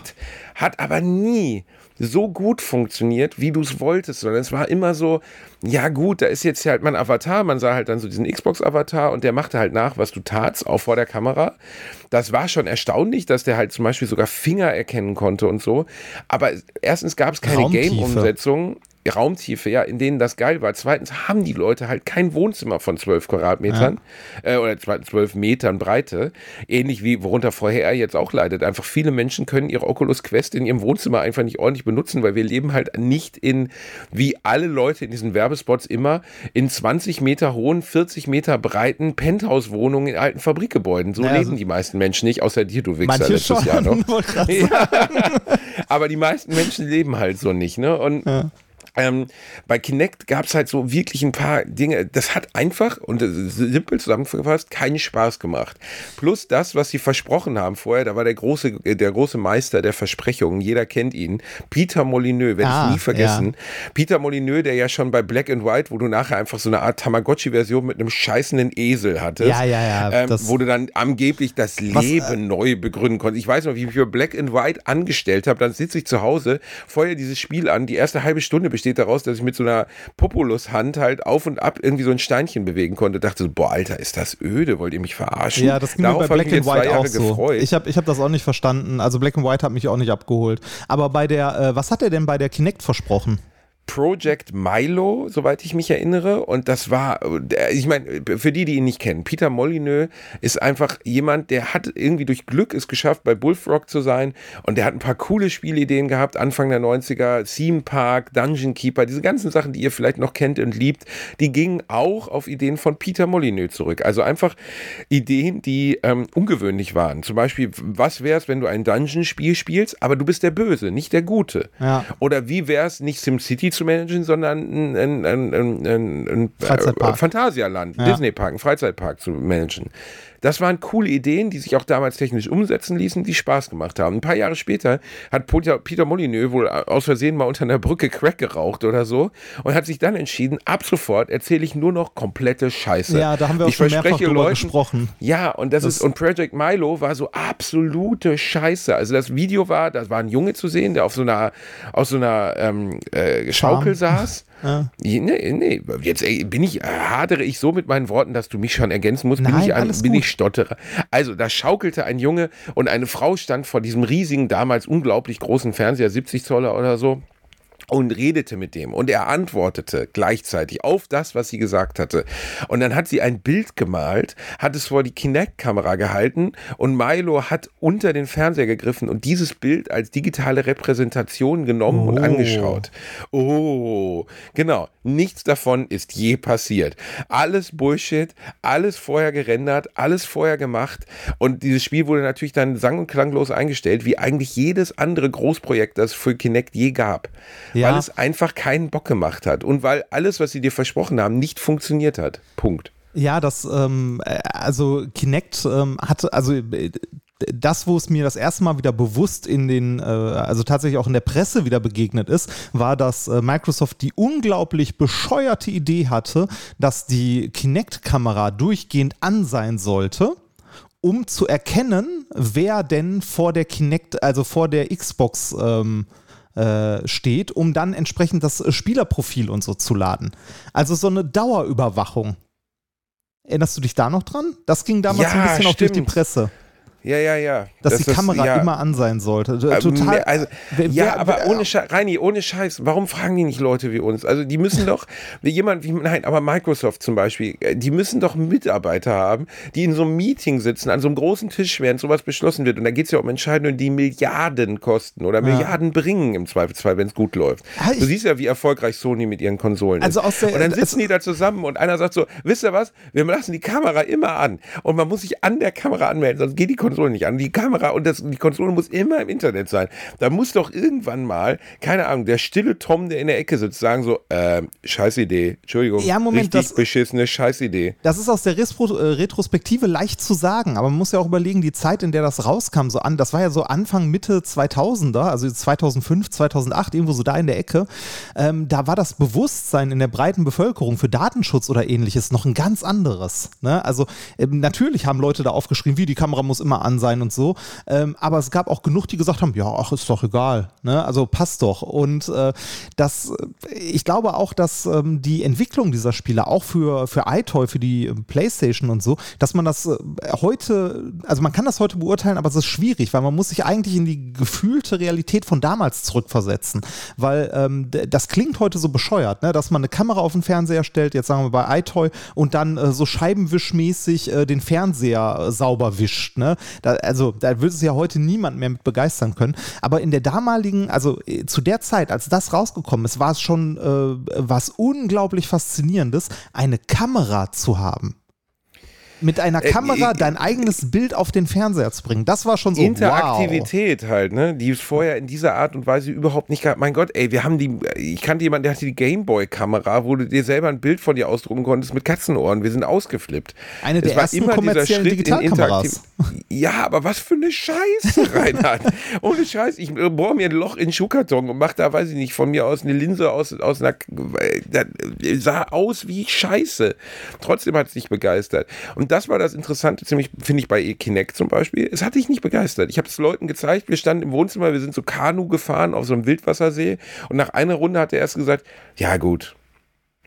hat aber nie so gut funktioniert, wie du es wolltest, sondern es war immer so, ja gut, da ist jetzt halt mein Avatar, man sah halt dann so diesen Xbox-Avatar und der machte halt nach, was du tatst, auch vor der Kamera. Das war schon erstaunlich, dass der halt zum Beispiel sogar Finger erkennen konnte und so. Aber erstens gab es keine Game-Umsetzung. Raumtiefe, ja, in denen das geil war. Zweitens haben die Leute halt kein Wohnzimmer von 12 Quadratmetern ja. äh, oder 12 Metern Breite. Ähnlich wie worunter vorher jetzt auch leidet. Einfach viele Menschen können ihre Oculus Quest in ihrem Wohnzimmer einfach nicht ordentlich benutzen, weil wir leben halt nicht in, wie alle Leute in diesen Werbespots immer, in 20 Meter hohen, 40 Meter breiten Penthouse-Wohnungen in alten Fabrikgebäuden. So ja, leben also die meisten Menschen nicht, außer dir, du Wichser, letztes schon, Jahr noch. Ja. Aber die meisten Menschen leben halt so nicht, ne? Und ja. Ähm, bei Kinect gab es halt so wirklich ein paar Dinge. Das hat einfach und simpel zusammengefasst keinen Spaß gemacht. Plus das, was sie versprochen haben vorher, da war der große, der große Meister der Versprechungen. Jeder kennt ihn. Peter Molyneux, werde ah, ich nie vergessen. Ja. Peter Molyneux, der ja schon bei Black and White, wo du nachher einfach so eine Art Tamagotchi-Version mit einem scheißenden Esel hattest. Ja, ja, ja. Ähm, wo du dann angeblich das was, äh, Leben äh, neu begründen konntest. Ich weiß noch, wie ich mich für Black and White angestellt habe. Dann sitze ich zu Hause, feuer dieses Spiel an. Die erste halbe Stunde besteht besteht daraus, dass ich mit so einer Populus-Hand halt auf und ab irgendwie so ein Steinchen bewegen konnte. Dachte so, boah, Alter, ist das öde? Wollt ihr mich verarschen? Ja, das ging Darauf mir bei Black and White auch so. Gefreut. Ich habe ich hab das auch nicht verstanden. Also Black and White hat mich auch nicht abgeholt. Aber bei der, äh, was hat er denn bei der Kinect versprochen? Project Milo, soweit ich mich erinnere. Und das war, äh, ich meine, für die, die ihn nicht kennen, Peter Molyneux ist einfach jemand, der hat irgendwie durch Glück es geschafft, bei Bullfrog zu sein. Und der hat ein paar coole Spielideen gehabt, Anfang der 90er, Theme Park, Dungeon Keeper, diese ganzen Sachen, die ihr vielleicht noch kennt und liebt, die gingen auch auf Ideen von Peter Molyneux zurück. Also einfach Ideen, die ähm, ungewöhnlich waren. Zum Beispiel, was wäre es, wenn du ein Dungeon-Spiel spielst, aber du bist der Böse, nicht der Gute? Ja. Oder wie wäre es, nicht SimCity zu managen, sondern ein, ein, ein, ein, ein, ein Freizeitpark. äh, Phantasialand, Ja. Disneypark, einen Freizeitpark zu managen. Das waren coole Ideen, die sich auch damals technisch umsetzen ließen, die Spaß gemacht haben. Ein paar Jahre später hat Peter, Peter Molyneux wohl aus Versehen mal unter einer Brücke Crack geraucht oder so und hat sich dann entschieden, ab sofort erzähle ich nur noch komplette Scheiße. Ja, da haben wir auch ich schon mehrfach verspreche drüber Leuten, gesprochen. ja, und das, Das- ist, und Project Milo war so absolute Scheiße. Also das Video war, da war ein Junge zu sehen, der auf so einer, auf so einer ähm, äh, Schaukel saß. Ja. Nee, nee, jetzt ey, bin ich, hadere ich so mit meinen Worten, dass du mich schon ergänzen musst, bin Nein, ich, ein, bin gut. ich stotterer. Also, da schaukelte ein Junge und eine Frau stand vor diesem riesigen, damals unglaublich großen Fernseher, 70 Zoller oder so. Und redete mit dem. Und er antwortete gleichzeitig auf das, was sie gesagt hatte. Und dann hat sie ein Bild gemalt, hat es vor die Kinect-Kamera gehalten und Milo hat unter den Fernseher gegriffen und dieses Bild als digitale Repräsentation genommen und Oh. angeschaut. Oh, genau. Nichts davon ist je passiert. Alles Bullshit, alles vorher gerendert, alles vorher gemacht. Und dieses Spiel wurde natürlich dann sang- und klanglos eingestellt, wie eigentlich jedes andere Großprojekt, das es für Kinect je gab. Ja. Weil es einfach keinen Bock gemacht hat und weil alles, was sie dir versprochen haben, nicht funktioniert hat. Punkt. Ja, das, ähm, äh, also Kinect ähm, hatte, also äh, das, wo es mir das erste Mal wieder bewusst in den, äh, also tatsächlich auch in der Presse wieder begegnet ist, war, dass äh, Microsoft die unglaublich bescheuerte Idee hatte, dass die Kinect-Kamera durchgehend an sein sollte um zu erkennen, wer denn vor der Kinect, also vor der Xbox ähm, äh, steht, um dann entsprechend das Spielerprofil und so zu laden. Also so eine Dauerüberwachung. Erinnerst du dich da noch dran? Das ging damals Ja, ein bisschen auch durch die stimmt. Presse, Ja, ja, ja. dass die das- Kamera ja. immer an sein sollte. Ähm, Total. Also, wer- ja, wer- aber wer- ohne Scheiß, Reini, ohne Scheiß, warum fragen die nicht Leute wie uns? Also die müssen doch, wie jemand wie, nein, aber Microsoft zum Beispiel, äh, die müssen doch Mitarbeiter haben, die in so einem Meeting sitzen, an so einem großen Tisch, während sowas beschlossen wird. Und da geht es ja um Entscheidungen, die Milliarden kosten oder Milliarden bringen im Zweifelsfall, wenn es gut läuft. Ja, du siehst ja, wie erfolgreich Sony mit ihren Konsolen Also ist. aus der- und dann es- sitzen die da zusammen und einer sagt so, wisst ihr was, wir lassen die Kamera immer an. Und man muss sich an der Kamera anmelden, sonst geht die Konsole nicht an. Die Kamera und das, die Konsole muss immer im Internet sein. Da muss doch irgendwann mal, keine Ahnung, der stille Tom, der in der Ecke sitzt, sagen so, ähm, scheiß Idee, Entschuldigung, Ja, Moment, richtig das- beschissene Scheißidee. Das ist aus der Respro äh, Retrospektive leicht zu sagen, aber man muss ja auch überlegen, die Zeit, in der das rauskam, so an, das war ja so Anfang, Mitte 2000er, also 2005, 2008, irgendwo so da in der Ecke, ähm, da war das Bewusstsein in der breiten Bevölkerung für Datenschutz oder ähnliches noch ein ganz anderes. Ne? Also ähm, natürlich haben Leute da aufgeschrieben, wie die Kamera muss immer an sein und so, ähm, aber es gab auch genug, die gesagt haben, ja, ach, ist doch egal, ne? also passt doch. Und äh, das, äh, ich glaube auch, dass ähm, die Entwicklung dieser Spiele auch für, für iToy, für die ähm, Playstation und so, dass man das äh, heute, also man kann das heute beurteilen, aber es ist schwierig, weil man muss sich eigentlich in die gefühlte Realität von damals zurückversetzen, weil ähm, das klingt heute so bescheuert, ne? dass man eine Kamera auf den Fernseher stellt, jetzt sagen wir bei iToy, und dann äh, so scheibenwischmäßig äh, den Fernseher äh, sauber wischt. Ne? Da, also da würde es ja heute niemand mehr mit begeistern können. Aber in der damaligen, also äh, zu der Zeit, als das rausgekommen ist, war es schon äh, was unglaublich Faszinierendes, eine Kamera zu haben. Mit einer Äh, Kamera äh, dein eigenes Bild auf den Fernseher zu bringen, das war schon so wow. Interaktivität halt, ne? Die es vorher in dieser Art und Weise überhaupt nicht gab. Mein Gott, ey, wir haben die, ich kannte jemanden, der hatte die Gameboy-Kamera, wo du dir selber ein Bild von dir ausdrucken konntest mit Katzenohren. Wir sind ausgeflippt. Eine der Es ersten immer kommerziellen in Digitalkameras. Interaktiv- Ja, aber was für eine Scheiße, Reinhard. Ohne Scheiß. Ich äh, bohre mir ein Loch in den Schuhkarton und mache da, weiß ich nicht, von mir aus eine Linse aus, aus einer. äh, sah aus wie Scheiße. Trotzdem hat es dich begeistert. Und das war das Interessante, ziemlich, finde ich, bei Kinect zum Beispiel. Es hat dich nicht begeistert. Ich habe es Leuten gezeigt. Wir standen im Wohnzimmer, wir sind so Kanu gefahren auf so einem Wildwassersee. Und nach einer Runde hat er erst gesagt: Ja, gut.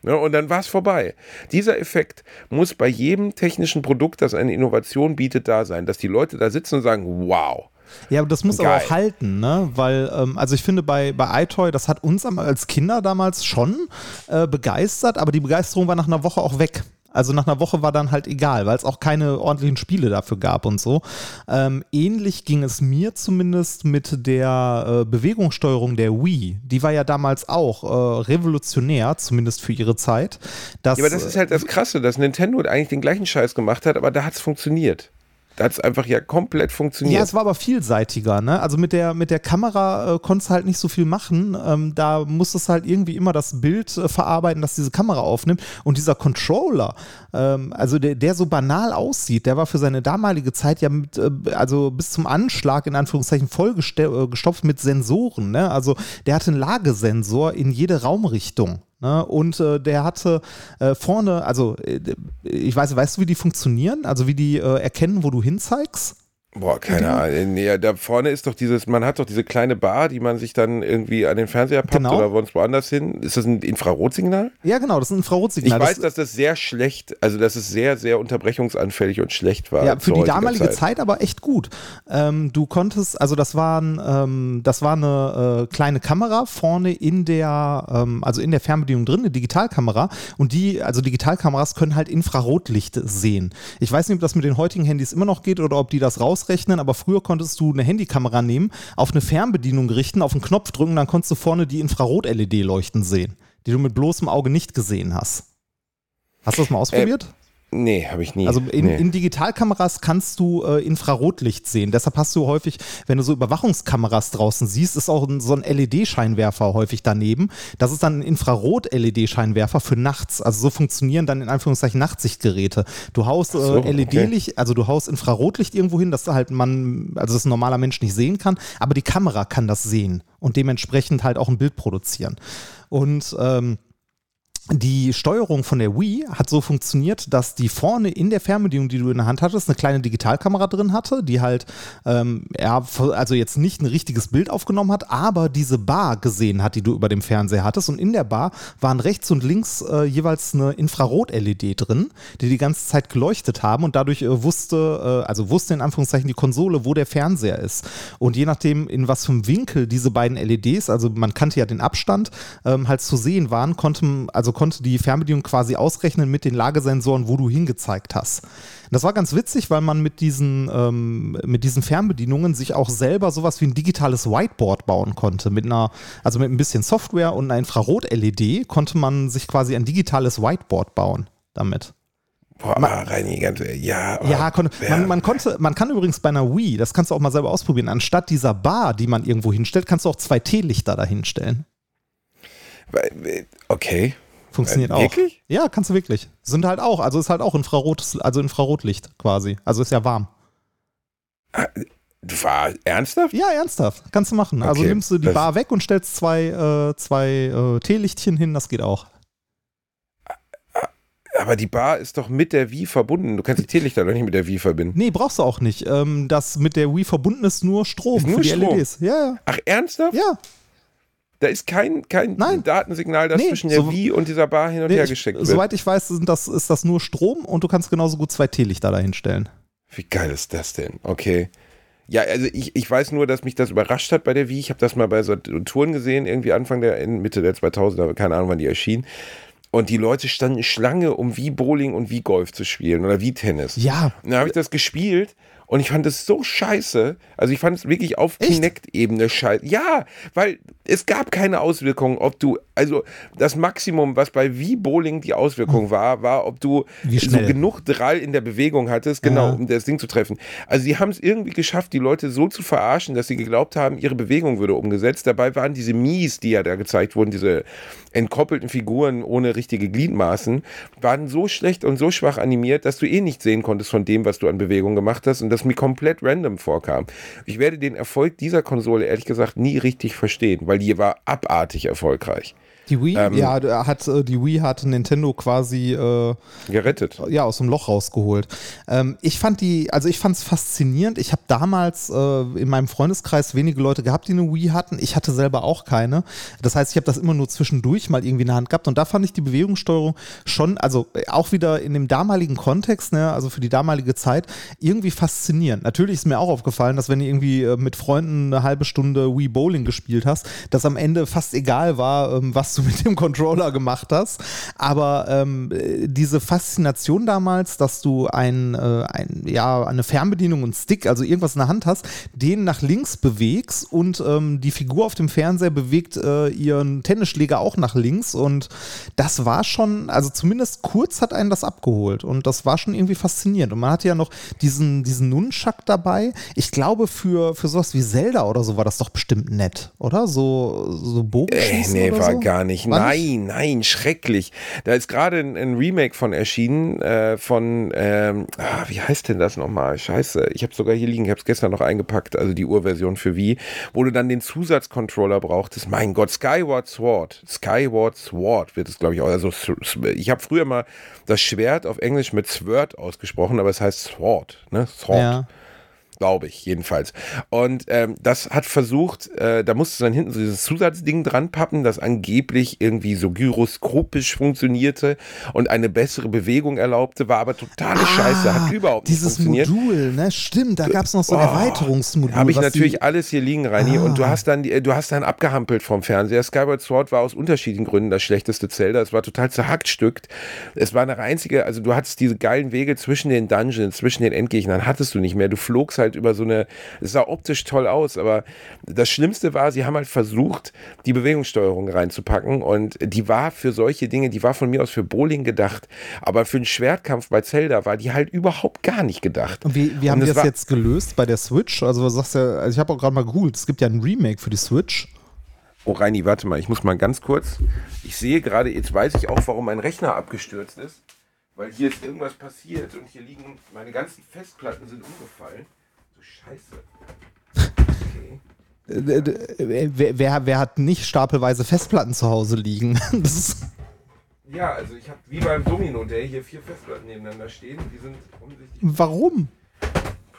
Ja, und dann war es vorbei. Dieser Effekt muss bei jedem technischen Produkt, das eine Innovation bietet, da sein, dass die Leute da sitzen und sagen, wow. Ja, aber das muss aber Geil. auch halten, ne? Weil, ähm, also ich finde bei, bei iToy, das hat uns als Kinder damals schon äh, begeistert, aber die Begeisterung war nach einer Woche auch weg. Also nach einer Woche war dann halt egal, weil es auch keine ordentlichen Spiele dafür gab und so. Ähm, ähnlich ging es mir zumindest mit der äh, Bewegungssteuerung der Wii. Die war ja damals auch äh, revolutionär, zumindest für ihre Zeit. Dass, Ja, aber das ist halt das Krasse, dass Nintendo eigentlich den gleichen Scheiß gemacht hat, aber da hat es funktioniert. Da hat es einfach ja komplett funktioniert. Ja, es war aber vielseitiger, ne? Also mit der, mit der Kamera äh, konntest halt nicht so viel machen. Ähm, da musstest du halt irgendwie immer das Bild äh, verarbeiten, das diese Kamera aufnimmt. Und dieser Controller, ähm, also der, der so banal aussieht, der war für seine damalige Zeit ja mit, äh, also bis zum Anschlag in Anführungszeichen vollgestopft mit Sensoren, ne? Also der hatte einen Lagesensor in jede Raumrichtung. Ne? Und äh, der hatte äh, vorne, also äh, ich weiß, weißt du, wie die funktionieren? Also wie die äh, erkennen, wo du hinzeigst? Boah, keine Ahnung. Nee, da vorne ist doch dieses, man hat doch diese kleine Bar, die man sich dann irgendwie an den Fernseher packt Genau. oder sonst woanders hin. Ist das ein Infrarotsignal? Ja, genau, das ist ein Ich Infrarotsignal. weiß, das, dass das sehr schlecht, also dass es sehr, sehr unterbrechungsanfällig und schlecht war. ja, für die damalige Zeit. aber echt gut. Ähm, du konntest, also das waren, ähm, das war eine äh, kleine Kamera vorne in der, ähm, also in der Fernbedienung drin, eine Digitalkamera. Und die, also Digitalkameras können halt Infrarotlicht sehen. Ich weiß nicht, ob das mit den heutigen Handys immer noch geht oder ob die das rausrechnen, aber früher konntest du eine Handykamera nehmen, auf eine Fernbedienung richten, auf einen Knopf drücken, dann konntest du vorne die Infrarot-LED leuchten sehen, die du mit bloßem Auge nicht gesehen hast. Hast du das mal ausprobiert? Nee, habe ich nie. Also in, nee. in Digitalkameras kannst du äh, Infrarotlicht sehen. Deshalb hast du häufig, wenn du so Überwachungskameras draußen siehst, ist auch ein, so ein LED-Scheinwerfer häufig daneben. Das ist dann ein Infrarot-LED-Scheinwerfer für nachts. Also so funktionieren dann in Anführungszeichen Nachtsichtgeräte. Du haust so, äh, LED-Licht, also du haust Infrarotlicht irgendwo hin, dass halt man, also das ein normaler Mensch nicht sehen kann, aber die Kamera kann das sehen und dementsprechend halt auch ein Bild produzieren. Und ähm, die Steuerung von der Wii hat so funktioniert, dass die vorne in der Fernbedienung, die du in der Hand hattest, eine kleine Digitalkamera drin hatte, die halt, ähm, ja, also jetzt nicht ein richtiges Bild aufgenommen hat, aber diese Bar gesehen hat, die du über dem Fernseher hattest. Und in der Bar waren rechts und links äh, jeweils eine Infrarot-LED drin, die die ganze Zeit geleuchtet haben und dadurch äh, wusste, äh, also wusste in Anführungszeichen die Konsole, wo der Fernseher ist. Und je nachdem, in was für einem Winkel diese beiden LEDs, also man kannte ja den Abstand, ähm, halt zu sehen waren, konnte, also konnte die Fernbedienung quasi ausrechnen mit den Lagesensoren, wo du hingezeigt hast. Das war ganz witzig, weil man mit diesen, ähm, mit diesen Fernbedienungen sich auch selber sowas wie ein digitales Whiteboard bauen konnte. Mit einer, also mit ein bisschen Software und einer Infrarot-LED konnte man sich quasi ein digitales Whiteboard bauen damit. Boah, Reini, ganz, ja. Ja, kon wer- man, man konnte, man kann übrigens bei einer Wii, das kannst du auch mal selber ausprobieren, anstatt dieser Bar, die man irgendwo hinstellt, kannst du auch zwei Teelichter da hinstellen. Okay. Funktioniert Äh, auch. wirklich? Ja, kannst du wirklich. Sind halt auch, also ist halt auch Infrarotes, also Infrarotlicht quasi. Also ist ja warm. Du war ernsthaft? Ja, ernsthaft. Kannst du machen. Also Okay, nimmst du die das- Bar weg und stellst zwei, äh, zwei äh, Teelichtchen hin, das geht auch. Aber die Bar ist doch mit der Wii verbunden. Du kannst die Teelichter doch nicht mit der Wii verbinden. Nee, brauchst du auch nicht. Ähm, das mit der Wii verbunden ist nur Strom Ist nur für die Strom? LEDs. Ja, Ach, ernsthaft? ja. Da ist kein, kein Nein. Datensignal, das Nee, zwischen der so- Wii und dieser Bar hin und Nee, her ich, geschickt wird. soweit ich weiß, sind das, ist das nur Strom und du kannst genauso gut zwei Teelichter dahin stellen. Wie geil ist das denn? Okay. Ja, also ich, ich weiß nur, dass mich das überrascht hat bei der Wii. Ich habe das mal bei so Touren gesehen, irgendwie Anfang der, Mitte der 2000er, keine Ahnung, wann die erschien. Und die Leute standen Schlange, um wie Bowling und wie Golf zu spielen oder wie Tennis. Ja. Und dann habe ich das gespielt und ich fand es so scheiße. Also ich fand es wirklich auf? Kinect-Ebene scheiße. Ja, weil es gab keine Auswirkungen, ob du, also das Maximum, was bei wie Bowling die Auswirkung war, war, ob du so genug Drall in der Bewegung hattest, genau, Ja. um das Ding zu treffen. Also sie haben es irgendwie geschafft, die Leute so zu verarschen, dass sie geglaubt haben, ihre Bewegung würde umgesetzt. Dabei waren diese Mies, die ja da gezeigt wurden, diese entkoppelten Figuren ohne richtige Gliedmaßen, waren so schlecht und so schwach animiert, dass du eh nicht sehen konntest von dem, was du an Bewegung gemacht hast und das mir komplett random vorkam. Ich werde den Erfolg dieser Konsole ehrlich gesagt nie richtig verstehen, weil die war abartig erfolgreich. Die Wii, ähm, ja, hat äh, die Wii hat Nintendo quasi äh, gerettet. Ja, aus dem Loch rausgeholt. Ähm, ich fand die, also ich fand es faszinierend. Ich habe damals äh, in meinem Freundeskreis wenige Leute gehabt, die eine Wii hatten. Ich hatte selber auch keine. Das heißt, ich habe das immer nur zwischendurch mal irgendwie in der Hand gehabt und da fand ich die Bewegungssteuerung schon, also äh, auch wieder in dem damaligen Kontext, ne, also für die damalige Zeit, irgendwie faszinierend. Natürlich ist mir auch aufgefallen, dass wenn du irgendwie äh, mit Freunden eine halbe Stunde Wii Bowling gespielt hast, dass am Ende fast egal war, ähm, was du mit dem Controller gemacht hast. Aber ähm, diese Faszination damals, dass du ein, äh, ein, ja, eine Fernbedienung und Stick, also irgendwas in der Hand hast, den nach links bewegst und ähm, die Figur auf dem Fernseher bewegt äh, ihren Tennisschläger auch nach links und das war schon, also zumindest kurz hat einen das abgeholt und das war schon irgendwie faszinierend. Und man hatte ja noch diesen, diesen Nunchuck dabei. Ich glaube, für, für sowas wie Zelda oder so war das doch bestimmt nett, oder? So, so Bogenschießen äh, Nee, oder war so? gar nicht. War nein, nein, schrecklich. Da ist gerade ein, ein Remake von erschienen, äh, von, ähm, ah, wie heißt denn das nochmal? Scheiße, ich habe sogar hier liegen, ich habe es gestern noch eingepackt, also die Urversion für Wii, wo du dann den Zusatzcontroller brauchtest. Mein Gott, Skyward Sword. Skyward Sword wird es, glaube ich, auch. Also, ich habe früher mal das Schwert auf Englisch mit Sword ausgesprochen, aber es heißt Sword, ne? Sword. Ja. Glaube ich, jedenfalls. Und ähm, das hat versucht, äh, da musste dann hinten so dieses Zusatzding dran pappen, das angeblich irgendwie so gyroskopisch funktionierte und eine bessere Bewegung erlaubte, war aber totale Scheiße, hat überhaupt nicht dieses funktioniert. Modul, ne? Stimmt, da gab es noch so ein Oh, Erweiterungsmodul. Habe ich natürlich die- alles hier liegen, Reini. Und du Ah. hast dann, die- du hast dann abgehampelt vom Fernseher. Skyward Sword war aus unterschiedlichen Gründen das schlechteste Zelda. Es war total zerhackstückt. Es war eine einzige, also du hattest diese geilen Wege zwischen den Dungeons, zwischen den Endgegnern, hattest du nicht mehr. Du flogst halt über so eine, es sah optisch toll aus, aber das Schlimmste war, sie haben halt versucht, die Bewegungssteuerung reinzupacken und die war für solche Dinge, die war von mir aus für Bowling gedacht, aber für einen Schwertkampf bei Zelda war die halt überhaupt gar nicht gedacht. Und wie, wie haben die das war- jetzt gelöst bei der Switch? Also, was sagst du, also ich habe auch gerade mal gegoogelt, es gibt ja ein Remake für die Switch. Oh, Reini, warte mal, ich muss mal ganz kurz. Ich sehe gerade, jetzt weiß ich auch, warum mein Rechner abgestürzt ist. Weil hier ist irgendwas passiert und hier liegen, meine ganzen Festplatten sind umgefallen. Scheiße. Okay. Äh, äh, Wer, wer, wer hat nicht stapelweise Festplatten zu Hause liegen? Das ist, Ja, also ich habe wie beim Domino Day hier vier Festplatten nebeneinander stehen. Die sind offensichtlich warum?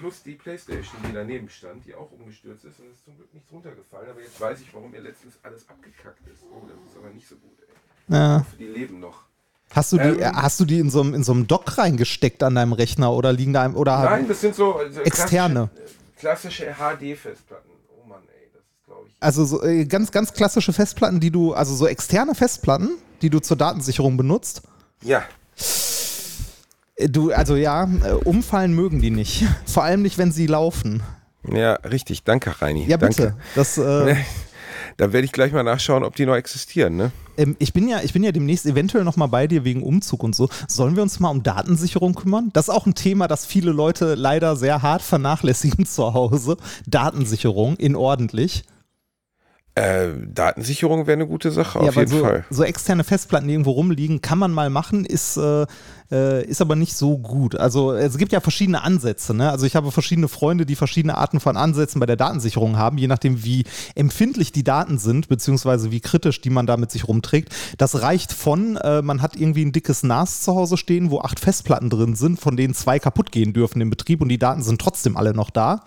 plus die Playstation, die daneben stand, die auch umgestürzt ist. Und es ist zum Glück nichts runtergefallen. Aber jetzt weiß ich, warum mir letztens alles abgekackt ist. Oh, das ist aber nicht so gut, ey. Ja. Hoffe, die leben noch. Hast du die, Ähm. äh, hast du die in so einem, in so einem Dock reingesteckt an deinem Rechner oder liegen da einem, oder Nein, das sind so äh, Externe. Klassische, klassische HD-Festplatten. Oh Mann, ey, das ist, glaube ich. also so, äh, ganz, ganz klassische Festplatten, die du, also so externe Festplatten, die du zur Datensicherung benutzt? Ja, Äh, Du, also ja, umfallen mögen die nicht. Vor allem nicht, wenn sie laufen. ja, richtig. Danke, Reini. Ja, bitte. Danke. Das, äh, Da werde ich gleich mal nachschauen, ob die noch existieren, ne? ähm, ich, bin ja, ich bin ja demnächst eventuell noch mal bei dir wegen Umzug und so. Sollen wir uns mal um Datensicherung kümmern? Das ist auch ein Thema, das viele Leute leider sehr hart vernachlässigen zu Hause. Datensicherung in ordentlich. Äh, Datensicherung wäre eine gute Sache, auf weil jeden so, Fall. so externe Festplatten, die irgendwo rumliegen, kann man mal machen, ist, äh, äh, ist aber nicht so gut. Also es gibt ja verschiedene Ansätze. Ne? Also ich habe verschiedene Freunde, die verschiedene Arten von Ansätzen bei der Datensicherung haben, je nachdem, wie empfindlich die Daten sind, beziehungsweise wie kritisch die man da mit sich rumträgt. Das reicht von, äh, man hat irgendwie ein dickes NAS zu Hause stehen, wo acht Festplatten drin sind, von denen zwei kaputt gehen dürfen im Betrieb und die Daten sind trotzdem alle noch da.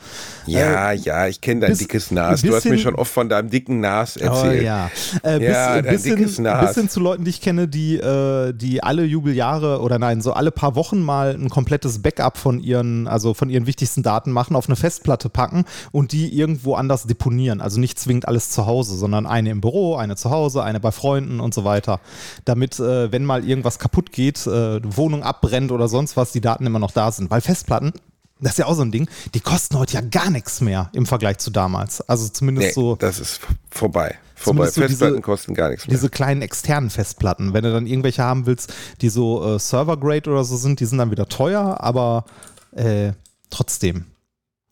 Ja, ja, ich kenne dein bis- dickes NAS. Du hast mir bisschen- schon oft von deinem dicken NAS erzählt. Oh, ja. Äh, bis, Ja, dein bis, dickes NAS. bis hin zu Leuten, die ich kenne, die, äh, die alle Jubeljahre oder nein, so alle paar Wochen mal ein komplettes Backup von ihren, also von ihren wichtigsten Daten machen, auf eine Festplatte packen und die irgendwo anders deponieren. Also nicht zwingend alles zu Hause, sondern eine im Büro, eine zu Hause, eine bei Freunden und so weiter. Damit, äh, wenn mal irgendwas kaputt geht, äh, Wohnung abbrennt oder sonst was, die Daten immer noch da sind. Weil Festplatten, das ist ja auch so ein Ding, die kosten heute ja gar nichts mehr im Vergleich zu damals. Also zumindest Nee, so. das ist vorbei. Vorbei. So Festplatten diese- kosten gar nichts mehr. Diese kleinen externen Festplatten. Wenn du dann irgendwelche haben willst, die so äh, Server-Grade oder so sind, die sind dann wieder teuer, aber äh, trotzdem.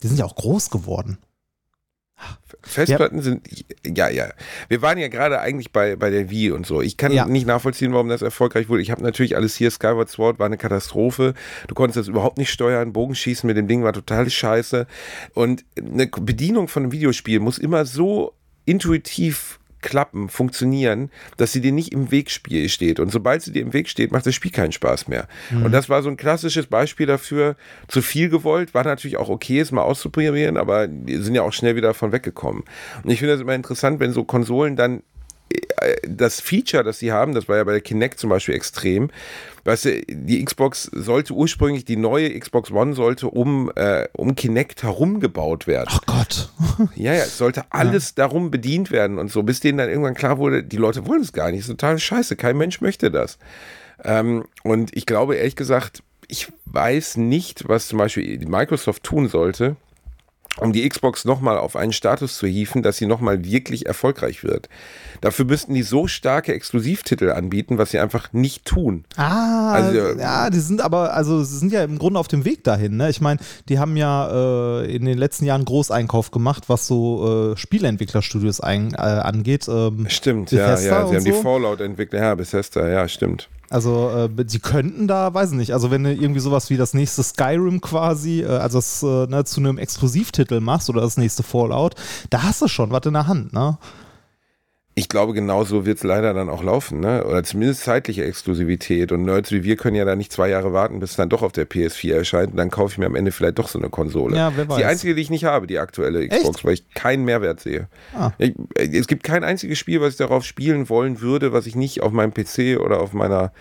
Die sind ja auch groß geworden. Festplatten sind, ja, ja. Wir waren ja gerade eigentlich bei, bei der Wii und so. Ich kann Ja. nicht nachvollziehen, warum das erfolgreich wurde. Ich habe natürlich alles hier. Skyward Sword war eine Katastrophe. Du konntest das überhaupt nicht steuern. Bogenschießen mit dem Ding war total scheiße. Und eine Bedienung von einem Videospiel muss immer so intuitiv klappen, funktionieren, dass sie dir nicht im Weg steht. Und sobald sie dir im Weg steht, macht das Spiel keinen Spaß mehr. Mhm. Und das war so ein klassisches Beispiel dafür. Zu viel gewollt, war natürlich auch okay, es mal auszuprobieren, aber die sind ja auch schnell wieder davon weggekommen. Und ich finde das immer interessant, wenn so Konsolen dann das Feature, das sie haben, das war ja bei der Kinect zum Beispiel extrem. Weißt du, die Xbox sollte ursprünglich, die neue Xbox One sollte um, äh, um Kinect herumgebaut werden. Ach Gott. Ja, ja, es sollte alles ja. darum bedient werden und so, bis denen dann irgendwann klar wurde, die Leute wollen es gar nicht. Das ist total scheiße. Kein Mensch möchte das. Ähm, und ich glaube, ehrlich gesagt, ich weiß nicht, was zum Beispiel Microsoft tun sollte, um die Xbox nochmal auf einen Status zu hieven, dass sie nochmal wirklich erfolgreich wird. Dafür müssten die so starke Exklusivtitel anbieten, was sie einfach nicht tun. Ah, also, ja, die sind aber, also sie sind ja im Grunde auf dem Weg dahin. Ne? Ich meine, die haben ja äh, in den letzten Jahren Großeinkauf gemacht, was so äh, Spieleentwicklerstudios ein, äh, angeht. Ähm, stimmt, Bethesda ja, ja, sie haben so. die Fallout-Entwickler, ja, Bethesda, ja, stimmt. Also äh, sie könnten da, weiß ich nicht, also wenn du irgendwie sowas wie das nächste Skyrim quasi, äh, also das äh, ne, zu einem Exklusivtitel machst oder das nächste Fallout, da hast du schon was in der Hand, ne? Ich glaube, genauso wird es leider dann auch laufen, ne? Oder zumindest zeitliche Exklusivität. Und Nerds wie wir können ja da nicht zwei Jahre warten, bis es dann doch auf der PS4 erscheint. Und dann kaufe ich mir am Ende vielleicht doch so eine Konsole. Ja, wer weiß. Die einzige, die ich nicht habe, die aktuelle Xbox, Echt? weil ich keinen Mehrwert sehe. Ah. Ich, es gibt kein einziges Spiel, was ich darauf spielen wollen würde, was ich nicht auf meinem PC oder auf meiner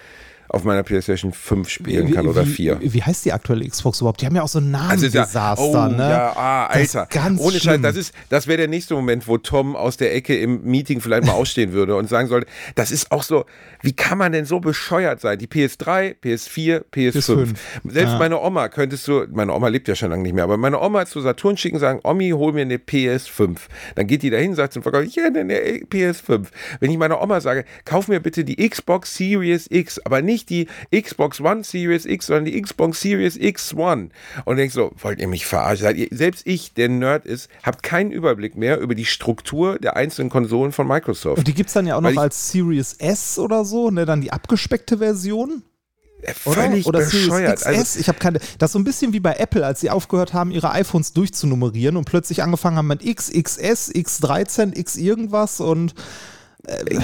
auf meiner PlayStation 5 spielen wie, kann oder 4. Wie, wie, heißt die aktuelle Xbox überhaupt? Die haben ja auch so einen Namen. Also ja, oh, ne? Ja, ah, Alter. ganz Ohne Scheiß, das das wäre der nächste Moment, wo Tom aus der Ecke im Meeting vielleicht mal ausstehen würde und sagen sollte, das ist auch so, wie kann man denn so bescheuert sein? Die PS3, PS4, PS5. PS5. Selbst ja. meine Oma könntest du, meine Oma lebt ja schon lange nicht mehr, aber meine Oma zu Saturn schicken sagen, Omi, hol mir eine PS5. Dann geht die dahin, sagt zum Verkäufer, ich hätte eine PS5. Wenn ich meiner Oma sage, kauf mir bitte die Xbox Series X, aber nicht die Xbox One Series X, sondern die Xbox Series X One. Und denkst so, wollt ihr mich verarschen? Selbst ich, der Nerd ist, habe keinen Überblick mehr über die Struktur der einzelnen Konsolen von Microsoft. Und die gibt es dann ja auch noch als Series S oder so, ne? Dann die abgespeckte Version. Völlig Oder? Oder bescheuert. XS. Also, ich habe keine. Das ist so ein bisschen wie bei Apple, als sie aufgehört haben, ihre iPhones durchzunummerieren und plötzlich angefangen haben mit X, XS, X13, X irgendwas und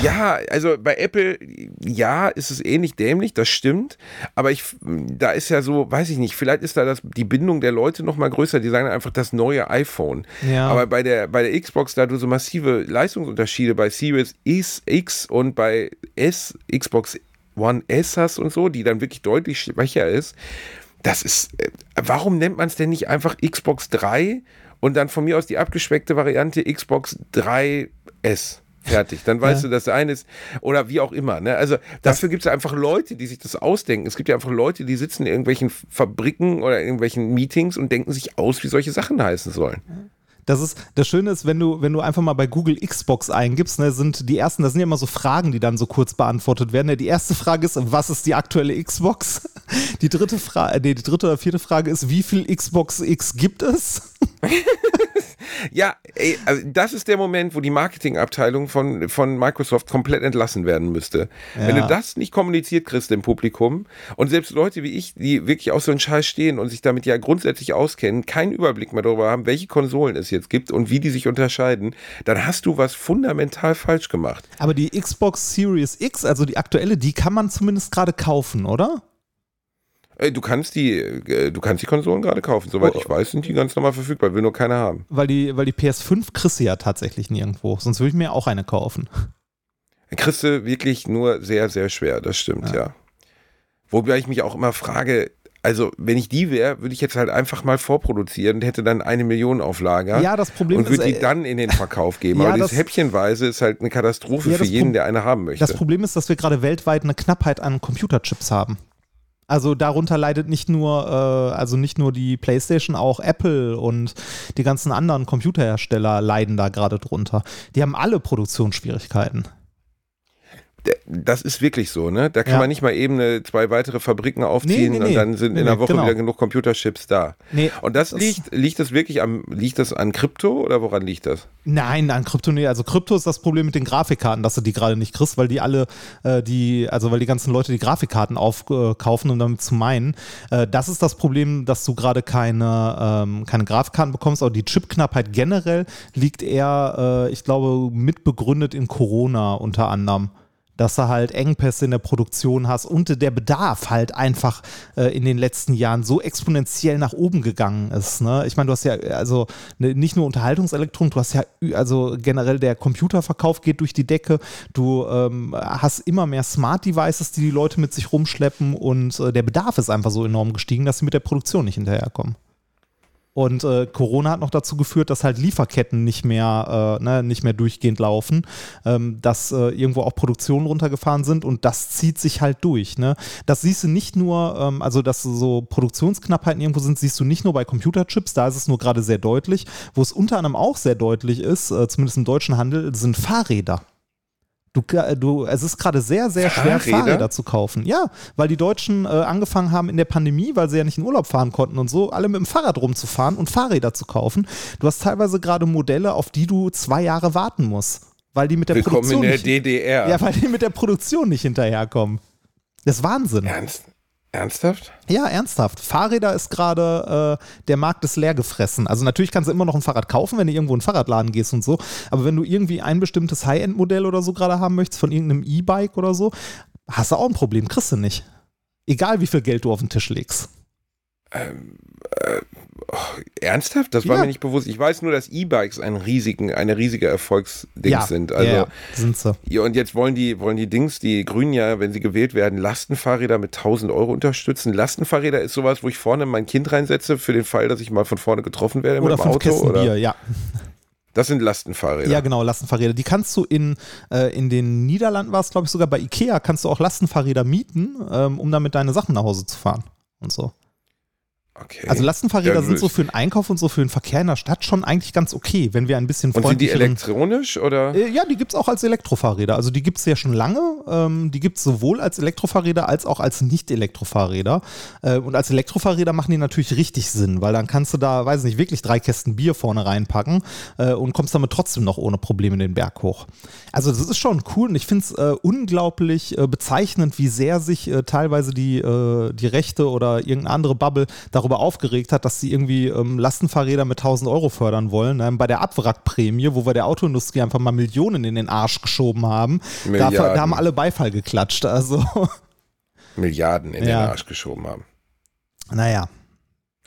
ja, also bei Apple, ja, ist es ähnlich dämlich, das stimmt. Aber ich, da ist ja so, weiß ich nicht, vielleicht ist da das, die Bindung der Leute noch mal größer. Die sagen einfach das neue iPhone. Ja. Aber bei der, bei der Xbox, da du so massive Leistungsunterschiede bei Series X und bei S, Xbox One S hast und so, die dann wirklich deutlich schwächer ist. Das ist, äh, warum nennt man es denn nicht einfach Xbox 3 und dann von mir aus die abgeschweckte Variante Xbox 3S? Fertig. Dann weißt ja. du, dass der eine ist oder wie auch immer. Ne? Also dafür gibt es einfach Leute, die sich das ausdenken. Es gibt ja einfach Leute, die sitzen in irgendwelchen Fabriken oder in irgendwelchen Meetings und denken sich aus, wie solche Sachen heißen sollen. Das ist, das Schöne ist, wenn du, wenn du einfach mal bei Google Xbox eingibst, ne, sind die ersten, das sind ja immer so Fragen, die dann so kurz beantwortet werden. Die erste Frage ist, was ist die aktuelle Xbox? Die dritte Frage, nee, die dritte oder vierte Frage ist, wie viel Xbox X gibt es? ja, ey, also das ist der Moment, wo die Marketingabteilung von, von Microsoft komplett entlassen werden müsste. Ja. Wenn du das nicht kommuniziert kriegst im Publikum und selbst Leute wie ich, die wirklich auf so einen Scheiß stehen und sich damit ja grundsätzlich auskennen, keinen Überblick mehr darüber haben, welche Konsolen es jetzt gibt und wie die sich unterscheiden, dann hast du was fundamental falsch gemacht. Aber die Xbox Series X, also die aktuelle, die kann man zumindest gerade kaufen, oder? Du kannst die, äh, du kannst die Konsolen gerade kaufen. Soweit oh. ich weiß, sind die ganz normal verfügbar, will nur keiner haben. Weil die, weil die PS5 kriegst du ja tatsächlich nirgendwo. Sonst würde ich mir auch eine kaufen. Kriegst du wirklich nur sehr, sehr schwer, das stimmt, ja. ja. Wobei ich mich auch immer frage, also wenn ich die wäre, würde ich jetzt halt einfach mal vorproduzieren und hätte dann eine Million auf Lager. Ja, das Problem und würde die äh, dann in den Verkauf geben. ja, Aber das häppchenweise ist halt eine Katastrophe ja, für jeden, der eine haben möchte. Das Problem ist, dass wir gerade weltweit eine Knappheit an Computerchips haben. Also darunter leidet nicht nur, äh, also nicht nur die PlayStation, auch Apple und die ganzen anderen Computerhersteller leiden da gerade drunter. Die haben alle Produktionsschwierigkeiten. Das ist wirklich so, ne? Da kann Ja. man nicht mal eben eine, zwei weitere Fabriken aufziehen Nee, nee, nee. und dann sind in einer Woche genau. wieder genug Computerchips da. Und das, das- liegt, liegt das wirklich am, liegt das an Krypto oder woran liegt das? Nein, an Krypto nee. Also Krypto ist das Problem mit den Grafikkarten, dass du die gerade nicht kriegst, weil die alle, äh, die, also weil die ganzen Leute die Grafikkarten aufkaufen, um damit zu meinen. Äh, das ist das Problem, dass du gerade keine, ähm, keine Grafikkarten bekommst, aber die Chipknappheit generell liegt eher, äh, ich glaube, mitbegründet in Corona unter anderem. Dass du halt Engpässe in der Produktion hast und der Bedarf halt einfach äh, in den letzten Jahren so exponentiell nach oben gegangen ist. Ne? Ich meine, du hast ja also ne, nicht nur Unterhaltungselektronik, du hast ja also generell der Computerverkauf geht durch die Decke. Du ähm, hast immer mehr Smart Devices, die die Leute mit sich rumschleppen und äh, der Bedarf ist einfach so enorm gestiegen, dass sie mit der Produktion nicht hinterherkommen. Und äh, Corona hat noch dazu geführt, dass halt Lieferketten nicht mehr, äh, ne, nicht mehr durchgehend laufen, ähm, dass äh, irgendwo auch Produktionen runtergefahren sind und das zieht sich halt durch. Ne? Das siehst du nicht nur, ähm, also dass so Produktionsknappheiten irgendwo sind, siehst du nicht nur bei Computerchips, da ist es nur gerade sehr deutlich. Wo es unter anderem auch sehr deutlich ist, äh, zumindest im deutschen Handel, sind Fahrräder. Du, ka- du, es ist gerade sehr, sehr schwer, Fahrräder? Fahrräder zu kaufen. Ja, weil die Deutschen äh, angefangen haben in der Pandemie, weil sie ja nicht in Urlaub fahren konnten und so, alle mit dem Fahrrad rumzufahren und Fahrräder zu kaufen. Du hast teilweise gerade Modelle, auf die du zwei Jahre warten musst, weil die mit der Willkommen in Produktion der nicht, DDR. ja, weil die mit der Produktion nicht hinterherkommen. Das ist Wahnsinn. Ernst? Ernsthaft? Ja, ernsthaft. Fahrräder ist gerade, äh, der Markt ist leer gefressen. Also natürlich kannst du immer noch ein Fahrrad kaufen, wenn du irgendwo in einen Fahrradladen gehst und so. Aber wenn du irgendwie ein bestimmtes High-End-Modell oder so gerade haben möchtest, von irgendeinem E-Bike oder so, hast du auch ein Problem, kriegst du nicht. Egal wie viel Geld du auf den Tisch legst. Ernsthaft? Das war Ja. mir nicht bewusst. Ich weiß nur, dass E-Bikes ein riesigen, eine riesige Erfolgsding sind. Also, ja, ja, sind sie. Ja, und jetzt wollen die, wollen die Dings, die Grünen ja, wenn sie gewählt werden, Lastenfahrräder mit 1000 Euro unterstützen. Lastenfahrräder ist sowas, wo ich vorne mein Kind reinsetze, für den Fall, dass ich mal von vorne getroffen werde Oder mit dem Auto. Oder? Bier, ja. Das sind Lastenfahrräder. Ja, genau, Lastenfahrräder. Die kannst du in, äh, in den Niederlanden, war es glaube ich sogar bei Ikea, kannst du auch Lastenfahrräder mieten, ähm, um damit deine Sachen nach Hause zu fahren und so. Okay. Also Lastenfahrräder Ja, sind so für den Einkauf und so für den Verkehr in der Stadt schon eigentlich ganz okay, wenn wir ein bisschen und sind die elektronisch oder? Äh, Ja, die gibt es auch als Elektrofahrräder. Also die gibt es ja schon lange. Ähm, die gibt es sowohl als Elektrofahrräder als auch als Nicht-Elektrofahrräder. Äh, und als Elektrofahrräder machen die natürlich richtig Sinn, weil dann kannst du da, weiß nicht, wirklich drei Kästen Bier vorne reinpacken äh, und kommst damit trotzdem noch ohne Probleme den Berg hoch. Also das ist schon cool und ich finde es äh, unglaublich äh, bezeichnend, wie sehr sich teilweise die, die Rechte oder irgendeine andere Bubble darüber aufgeregt hat, dass sie irgendwie ähm, Lastenfahrräder mit 1000 Euro fördern wollen. Ne? Bei der Abwrackprämie, wo wir der Autoindustrie einfach mal Millionen in den Arsch geschoben haben, da, da haben alle Beifall geklatscht. Also, Milliarden in Ja. den Arsch geschoben haben. naja.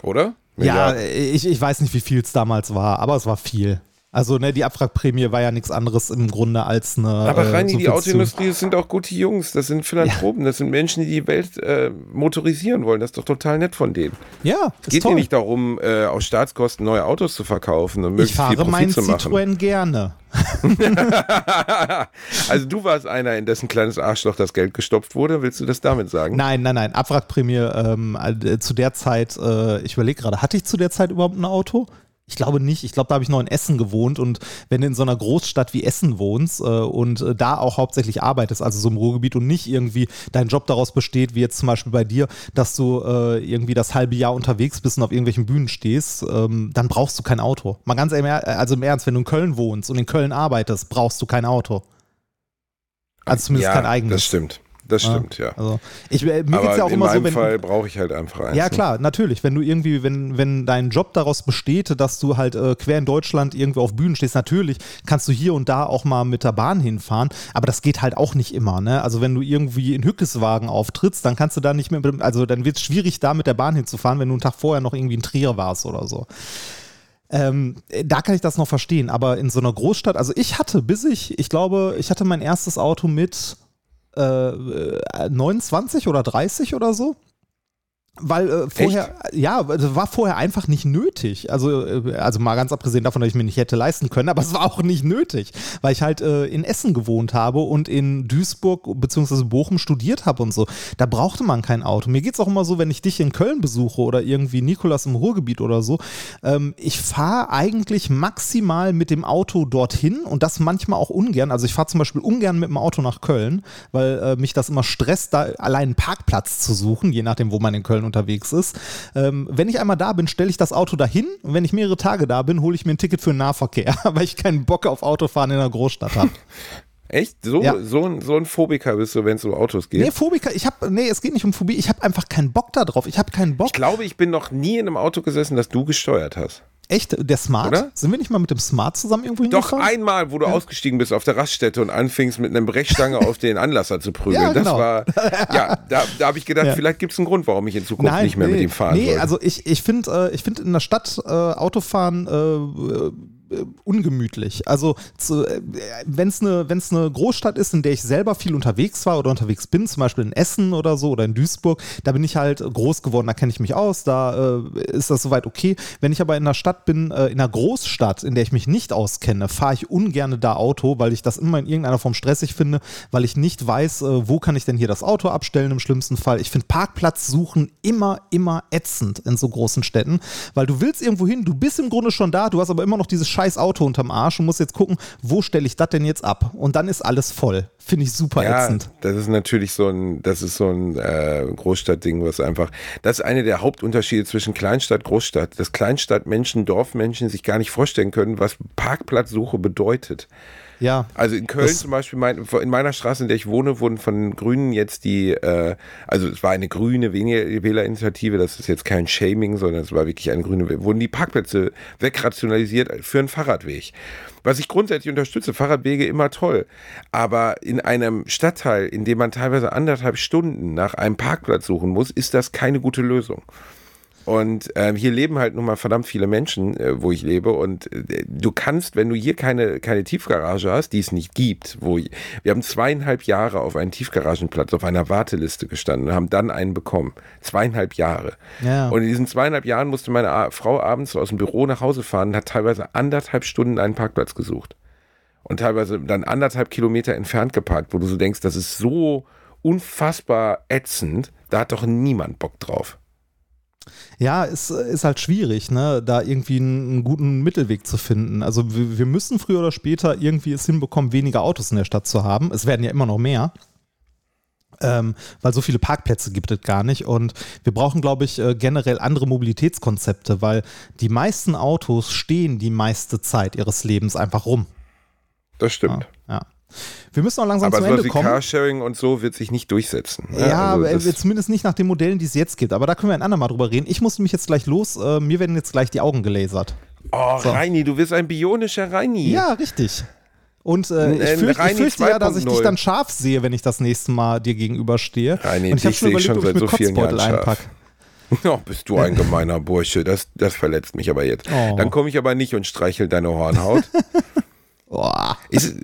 Oder? Ja, Milliarden. ich, ich weiß nicht, wie viel es damals war, aber es war viel. Also, ne, die Abwrackprämie war ja nichts anderes im Grunde als eine. Aber äh, Reini, die. Autoindustrie, das sind auch gute Jungs, das sind Philanthropen, das sind Menschen, die die Welt äh, motorisieren wollen. Das ist doch total nett von denen. Ja, ist Geht toll. nicht darum, äh, aus Staatskosten neue Autos zu verkaufen und ich möglichst viel fahre Profit meinen zu machen. Citroën gerne. also du warst einer, in dessen kleines Arschloch das Geld gestopft wurde. Willst du das damit sagen? Nein, nein, nein. Abwrackprämie ähm, äh, zu der Zeit, äh, ich überlege gerade, hatte ich zu der Zeit überhaupt ein Auto? Ich glaube nicht. Ich glaube, da habe ich noch in Essen gewohnt und wenn du in so einer Großstadt wie Essen wohnst äh, und äh, da auch hauptsächlich arbeitest, also so im Ruhrgebiet und nicht irgendwie dein Job daraus besteht, wie jetzt zum Beispiel bei dir, dass du äh, irgendwie das halbe Jahr unterwegs bist und auf irgendwelchen Bühnen stehst, ähm, dann brauchst du kein Auto. Mal ganz im, also im Ernst, wenn du in Köln wohnst und in Köln arbeitest, brauchst du kein Auto. Also zumindest ja, kein eigenes. das stimmt. Das Ja. stimmt, ja. Also ich, äh, mir Aber geht's ja auch in immer so, meinem wenn, Fall brauche ich halt einfach eins. ja, ne? klar, natürlich. Wenn du irgendwie, wenn, wenn dein Job daraus besteht, dass du halt äh, quer in Deutschland irgendwo auf Bühnen stehst, natürlich kannst du hier und da auch mal mit der Bahn hinfahren, aber das geht halt auch nicht immer. Ne? Also wenn du irgendwie in Hückeswagen auftrittst, dann kannst du da nicht mehr, also dann wird es schwierig, da mit der Bahn hinzufahren, wenn du einen Tag vorher noch irgendwie in Trier warst oder so. Ähm, da kann ich das noch verstehen, aber in so einer Großstadt, also ich hatte, bis ich, ich glaube, ich hatte mein erstes Auto mit äh, 29 oder 30 oder so. Weil äh, vorher, ja, also war vorher einfach nicht nötig. Also, äh, also mal ganz abgesehen davon, dass ich mir nicht hätte leisten können, aber es war auch nicht nötig, weil ich halt äh, in Essen gewohnt habe und in Duisburg bzw. Bochum studiert habe und so. Da brauchte man kein Auto. Mir geht es auch immer so, wenn ich dich in Köln besuche oder irgendwie Nikolas im Ruhrgebiet oder so. Ähm, ich fahre eigentlich maximal mit dem Auto dorthin und das manchmal auch ungern. Also ich fahre zum Beispiel ungern mit dem Auto nach Köln, weil äh, mich das immer stresst, da allein einen Parkplatz zu suchen, je nachdem, wo man in Köln unterwegs ist. Ähm, wenn ich einmal da bin, stelle ich das Auto dahin und wenn ich mehrere Tage da bin, hole ich mir ein Ticket für den Nahverkehr, weil ich keinen Bock auf Autofahren in einer Großstadt habe. Echt? So, ja. so, ein, so ein Phobiker bist du, wenn es um Autos geht? Nee, Phobiker, ich habe, nee, es geht nicht um Phobie, ich habe einfach keinen Bock darauf. Ich habe keinen Bock. Ich glaube, ich bin noch nie in einem Auto gesessen, das du gesteuert hast. Echt? Der Smart? Oder? Sind wir nicht mal mit dem Smart zusammen irgendwo hingefahren? Doch einmal, wo du ja. ausgestiegen bist auf der Raststätte und anfingst mit einer Brechstange auf den Anlasser zu prügeln. Ja, genau. Das war, ja, da, da habe ich gedacht, ja. vielleicht gibt es einen Grund, warum ich in Zukunft Nein, nicht mehr nee, mit ihm fahren Nee, soll. also ich, ich finde äh, find in der Stadt äh, Autofahren äh, ungemütlich. Also äh, wenn es eine ne Großstadt ist, in der ich selber viel unterwegs war oder unterwegs bin, zum Beispiel in Essen oder so oder in Duisburg, da bin ich halt groß geworden, da kenne ich mich aus, da äh, ist das soweit okay. Wenn ich aber in einer Stadt bin, äh, in einer Großstadt, in der ich mich nicht auskenne, fahre ich ungern da Auto, weil ich das immer in irgendeiner Form stressig finde, weil ich nicht weiß, äh, wo kann ich denn hier das Auto abstellen im schlimmsten Fall. Ich finde Parkplatz suchen immer, immer ätzend in so großen Städten, weil du willst irgendwo hin, du bist im Grunde schon da, du hast aber immer noch dieses scheiß Auto unterm Arsch und muss jetzt gucken, wo stelle ich das denn jetzt ab? Und dann ist alles voll. Finde ich super ja, ätzend. Das ist natürlich so ein, das ist so ein äh, Großstadtding, was einfach, das ist eine der Hauptunterschiede zwischen Kleinstadt, Großstadt. Dass Kleinstadtmenschen, Dorfmenschen sich gar nicht vorstellen können, was Parkplatzsuche bedeutet. Ja. Also in Köln zum Beispiel, mein, in meiner Straße, in der ich wohne, wurden von Grünen jetzt die, äh, also es war eine grüne Wählerinitiative, das ist jetzt kein Shaming, sondern es war wirklich eine grüne, wurden die Parkplätze wegrationalisiert für einen Fahrradweg. Was ich grundsätzlich unterstütze, Fahrradwege immer toll. Aber in einem Stadtteil, in dem man teilweise anderthalb Stunden nach einem Parkplatz suchen muss, ist das keine gute Lösung. Und ähm, hier leben halt nun mal verdammt viele Menschen, äh, wo ich lebe. Und äh, du kannst, wenn du hier keine, keine Tiefgarage hast, die es nicht gibt, wo ich, wir haben zweieinhalb Jahre auf einen Tiefgaragenplatz auf einer Warteliste gestanden und haben dann einen bekommen. Zweieinhalb Jahre. Ja. Und in diesen zweieinhalb Jahren musste meine A Frau abends aus dem Büro nach Hause fahren und hat teilweise anderthalb Stunden einen Parkplatz gesucht. Und teilweise dann anderthalb Kilometer entfernt geparkt, wo du so denkst, das ist so unfassbar ätzend. Da hat doch niemand Bock drauf. Ja, es ist halt schwierig, ne, da irgendwie einen, einen guten Mittelweg zu finden. Also wir, wir, müssen früher oder später irgendwie es hinbekommen, weniger Autos in der Stadt zu haben. Es werden ja immer noch mehr. Ähm, weil so viele Parkplätze gibt es gar nicht. Und wir brauchen, glaube ich, äh, generell andere Mobilitätskonzepte, weil die meisten Autos stehen die meiste Zeit ihres Lebens einfach rum. Das stimmt. ja. ja. Wir müssen auch langsam aber zum Ende kommen. Aber Carsharing und so wird sich nicht durchsetzen. Ne? Ja, also zumindest nicht nach den Modellen, die es jetzt gibt. Aber da können wir ein andermal drüber reden. Ich muss mich jetzt gleich los. Äh, mir werden jetzt gleich die Augen gelasert. Oh, so. Reini, du bist ein bionischer Reini. Ja, richtig. Und äh, ich, fürchte, ich fürchte ja, dass ich dich dann scharf sehe, wenn ich das nächste Mal dir gegenüberstehe. Reini, und ich habe schon überlegt, schon ob ich mit so Kotzbeutel einpacke. Oh, bist du ein gemeiner Bursche. Das, das verletzt mich aber jetzt. Oh. Dann komme ich aber nicht und streichel deine Hornhaut. Boah. Ist,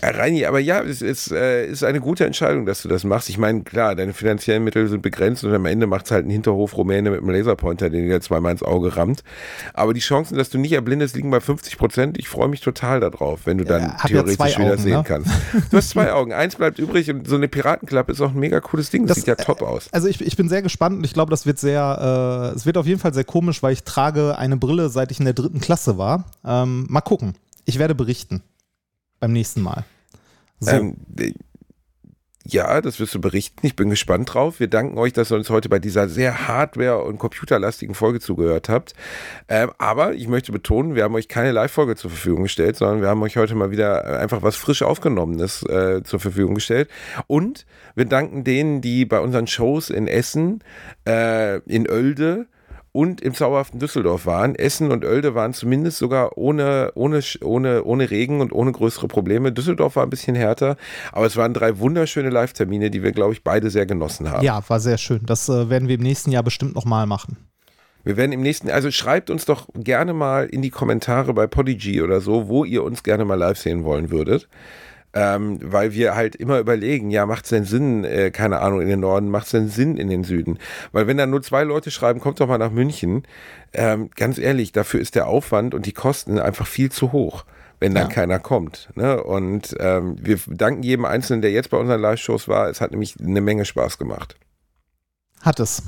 Reini, aber ja, es ist, äh, ist eine gute Entscheidung, dass du das machst. Ich meine, klar, deine finanziellen Mittel sind begrenzt und am Ende macht es halt ein Hinterhof Rumäne mit einem Laserpointer, den dir zweimal ins Auge rammt. Aber die Chancen, dass du nicht erblindest, liegen bei 50 Prozent. Ich freue mich total darauf, wenn du dann ja, theoretisch ja wieder Augen, sehen ne? kannst. Du hast zwei Augen. Eins bleibt übrig und so eine Piratenklappe ist auch ein mega cooles Ding. Das, das sieht ja top aus. Also ich, ich bin sehr gespannt und ich glaube, das wird sehr, äh, es wird auf jeden Fall sehr komisch, weil ich trage eine Brille, seit ich in der dritten Klasse war. Ähm, mal gucken. Ich werde berichten. Beim nächsten Mal. So. Ähm, ja, das wirst du berichten. Ich bin gespannt drauf. Wir danken euch, dass ihr uns heute bei dieser sehr hardware- und computerlastigen Folge zugehört habt. Ähm, aber ich möchte betonen, wir haben euch keine Live-Folge zur Verfügung gestellt, sondern wir haben euch heute mal wieder einfach was frisch aufgenommenes äh, zur Verfügung gestellt. Und wir danken denen, die bei unseren Shows in Essen, äh, in Oelde, und im zauberhaften Düsseldorf waren. Essen und Oelde waren zumindest sogar ohne, ohne, ohne, ohne Regen und ohne größere Probleme. Düsseldorf war ein bisschen härter, aber es waren drei wunderschöne Live-Termine, die wir, glaube ich, beide sehr genossen haben. Ja, war sehr schön. Das äh, werden wir im nächsten Jahr bestimmt nochmal machen. Wir werden im nächsten, also schreibt uns doch gerne mal in die Kommentare bei Podigy oder so, wo ihr uns gerne mal live sehen wollen würdet. Ähm, weil wir halt immer überlegen, ja, macht es denn Sinn, äh, keine Ahnung, in den Norden, macht es denn Sinn in den Süden? Weil wenn dann nur zwei Leute schreiben, kommt doch mal nach München, ähm, ganz ehrlich, dafür ist der Aufwand und die Kosten einfach viel zu hoch wenn dann ja. keiner kommt. Ne? Und ähm, wir danken jedem Einzelnen, der jetzt bei unseren Live-Shows war. Es hat nämlich eine Menge Spaß gemacht. Hat es.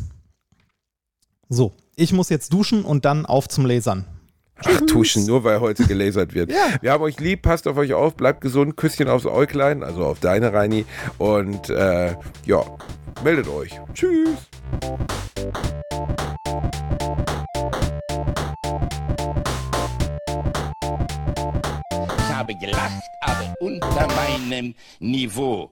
So, ich muss jetzt duschen und dann auf zum Lasern. Ach, tuschen, nur weil heute gelasert wird. ja. Wir haben euch lieb, passt auf euch auf, bleibt gesund, Küsschen aufs Äuglein, also auf deine Reini. Und äh, ja, meldet euch. Tschüss. Ich habe gelacht, aber unter meinem Niveau.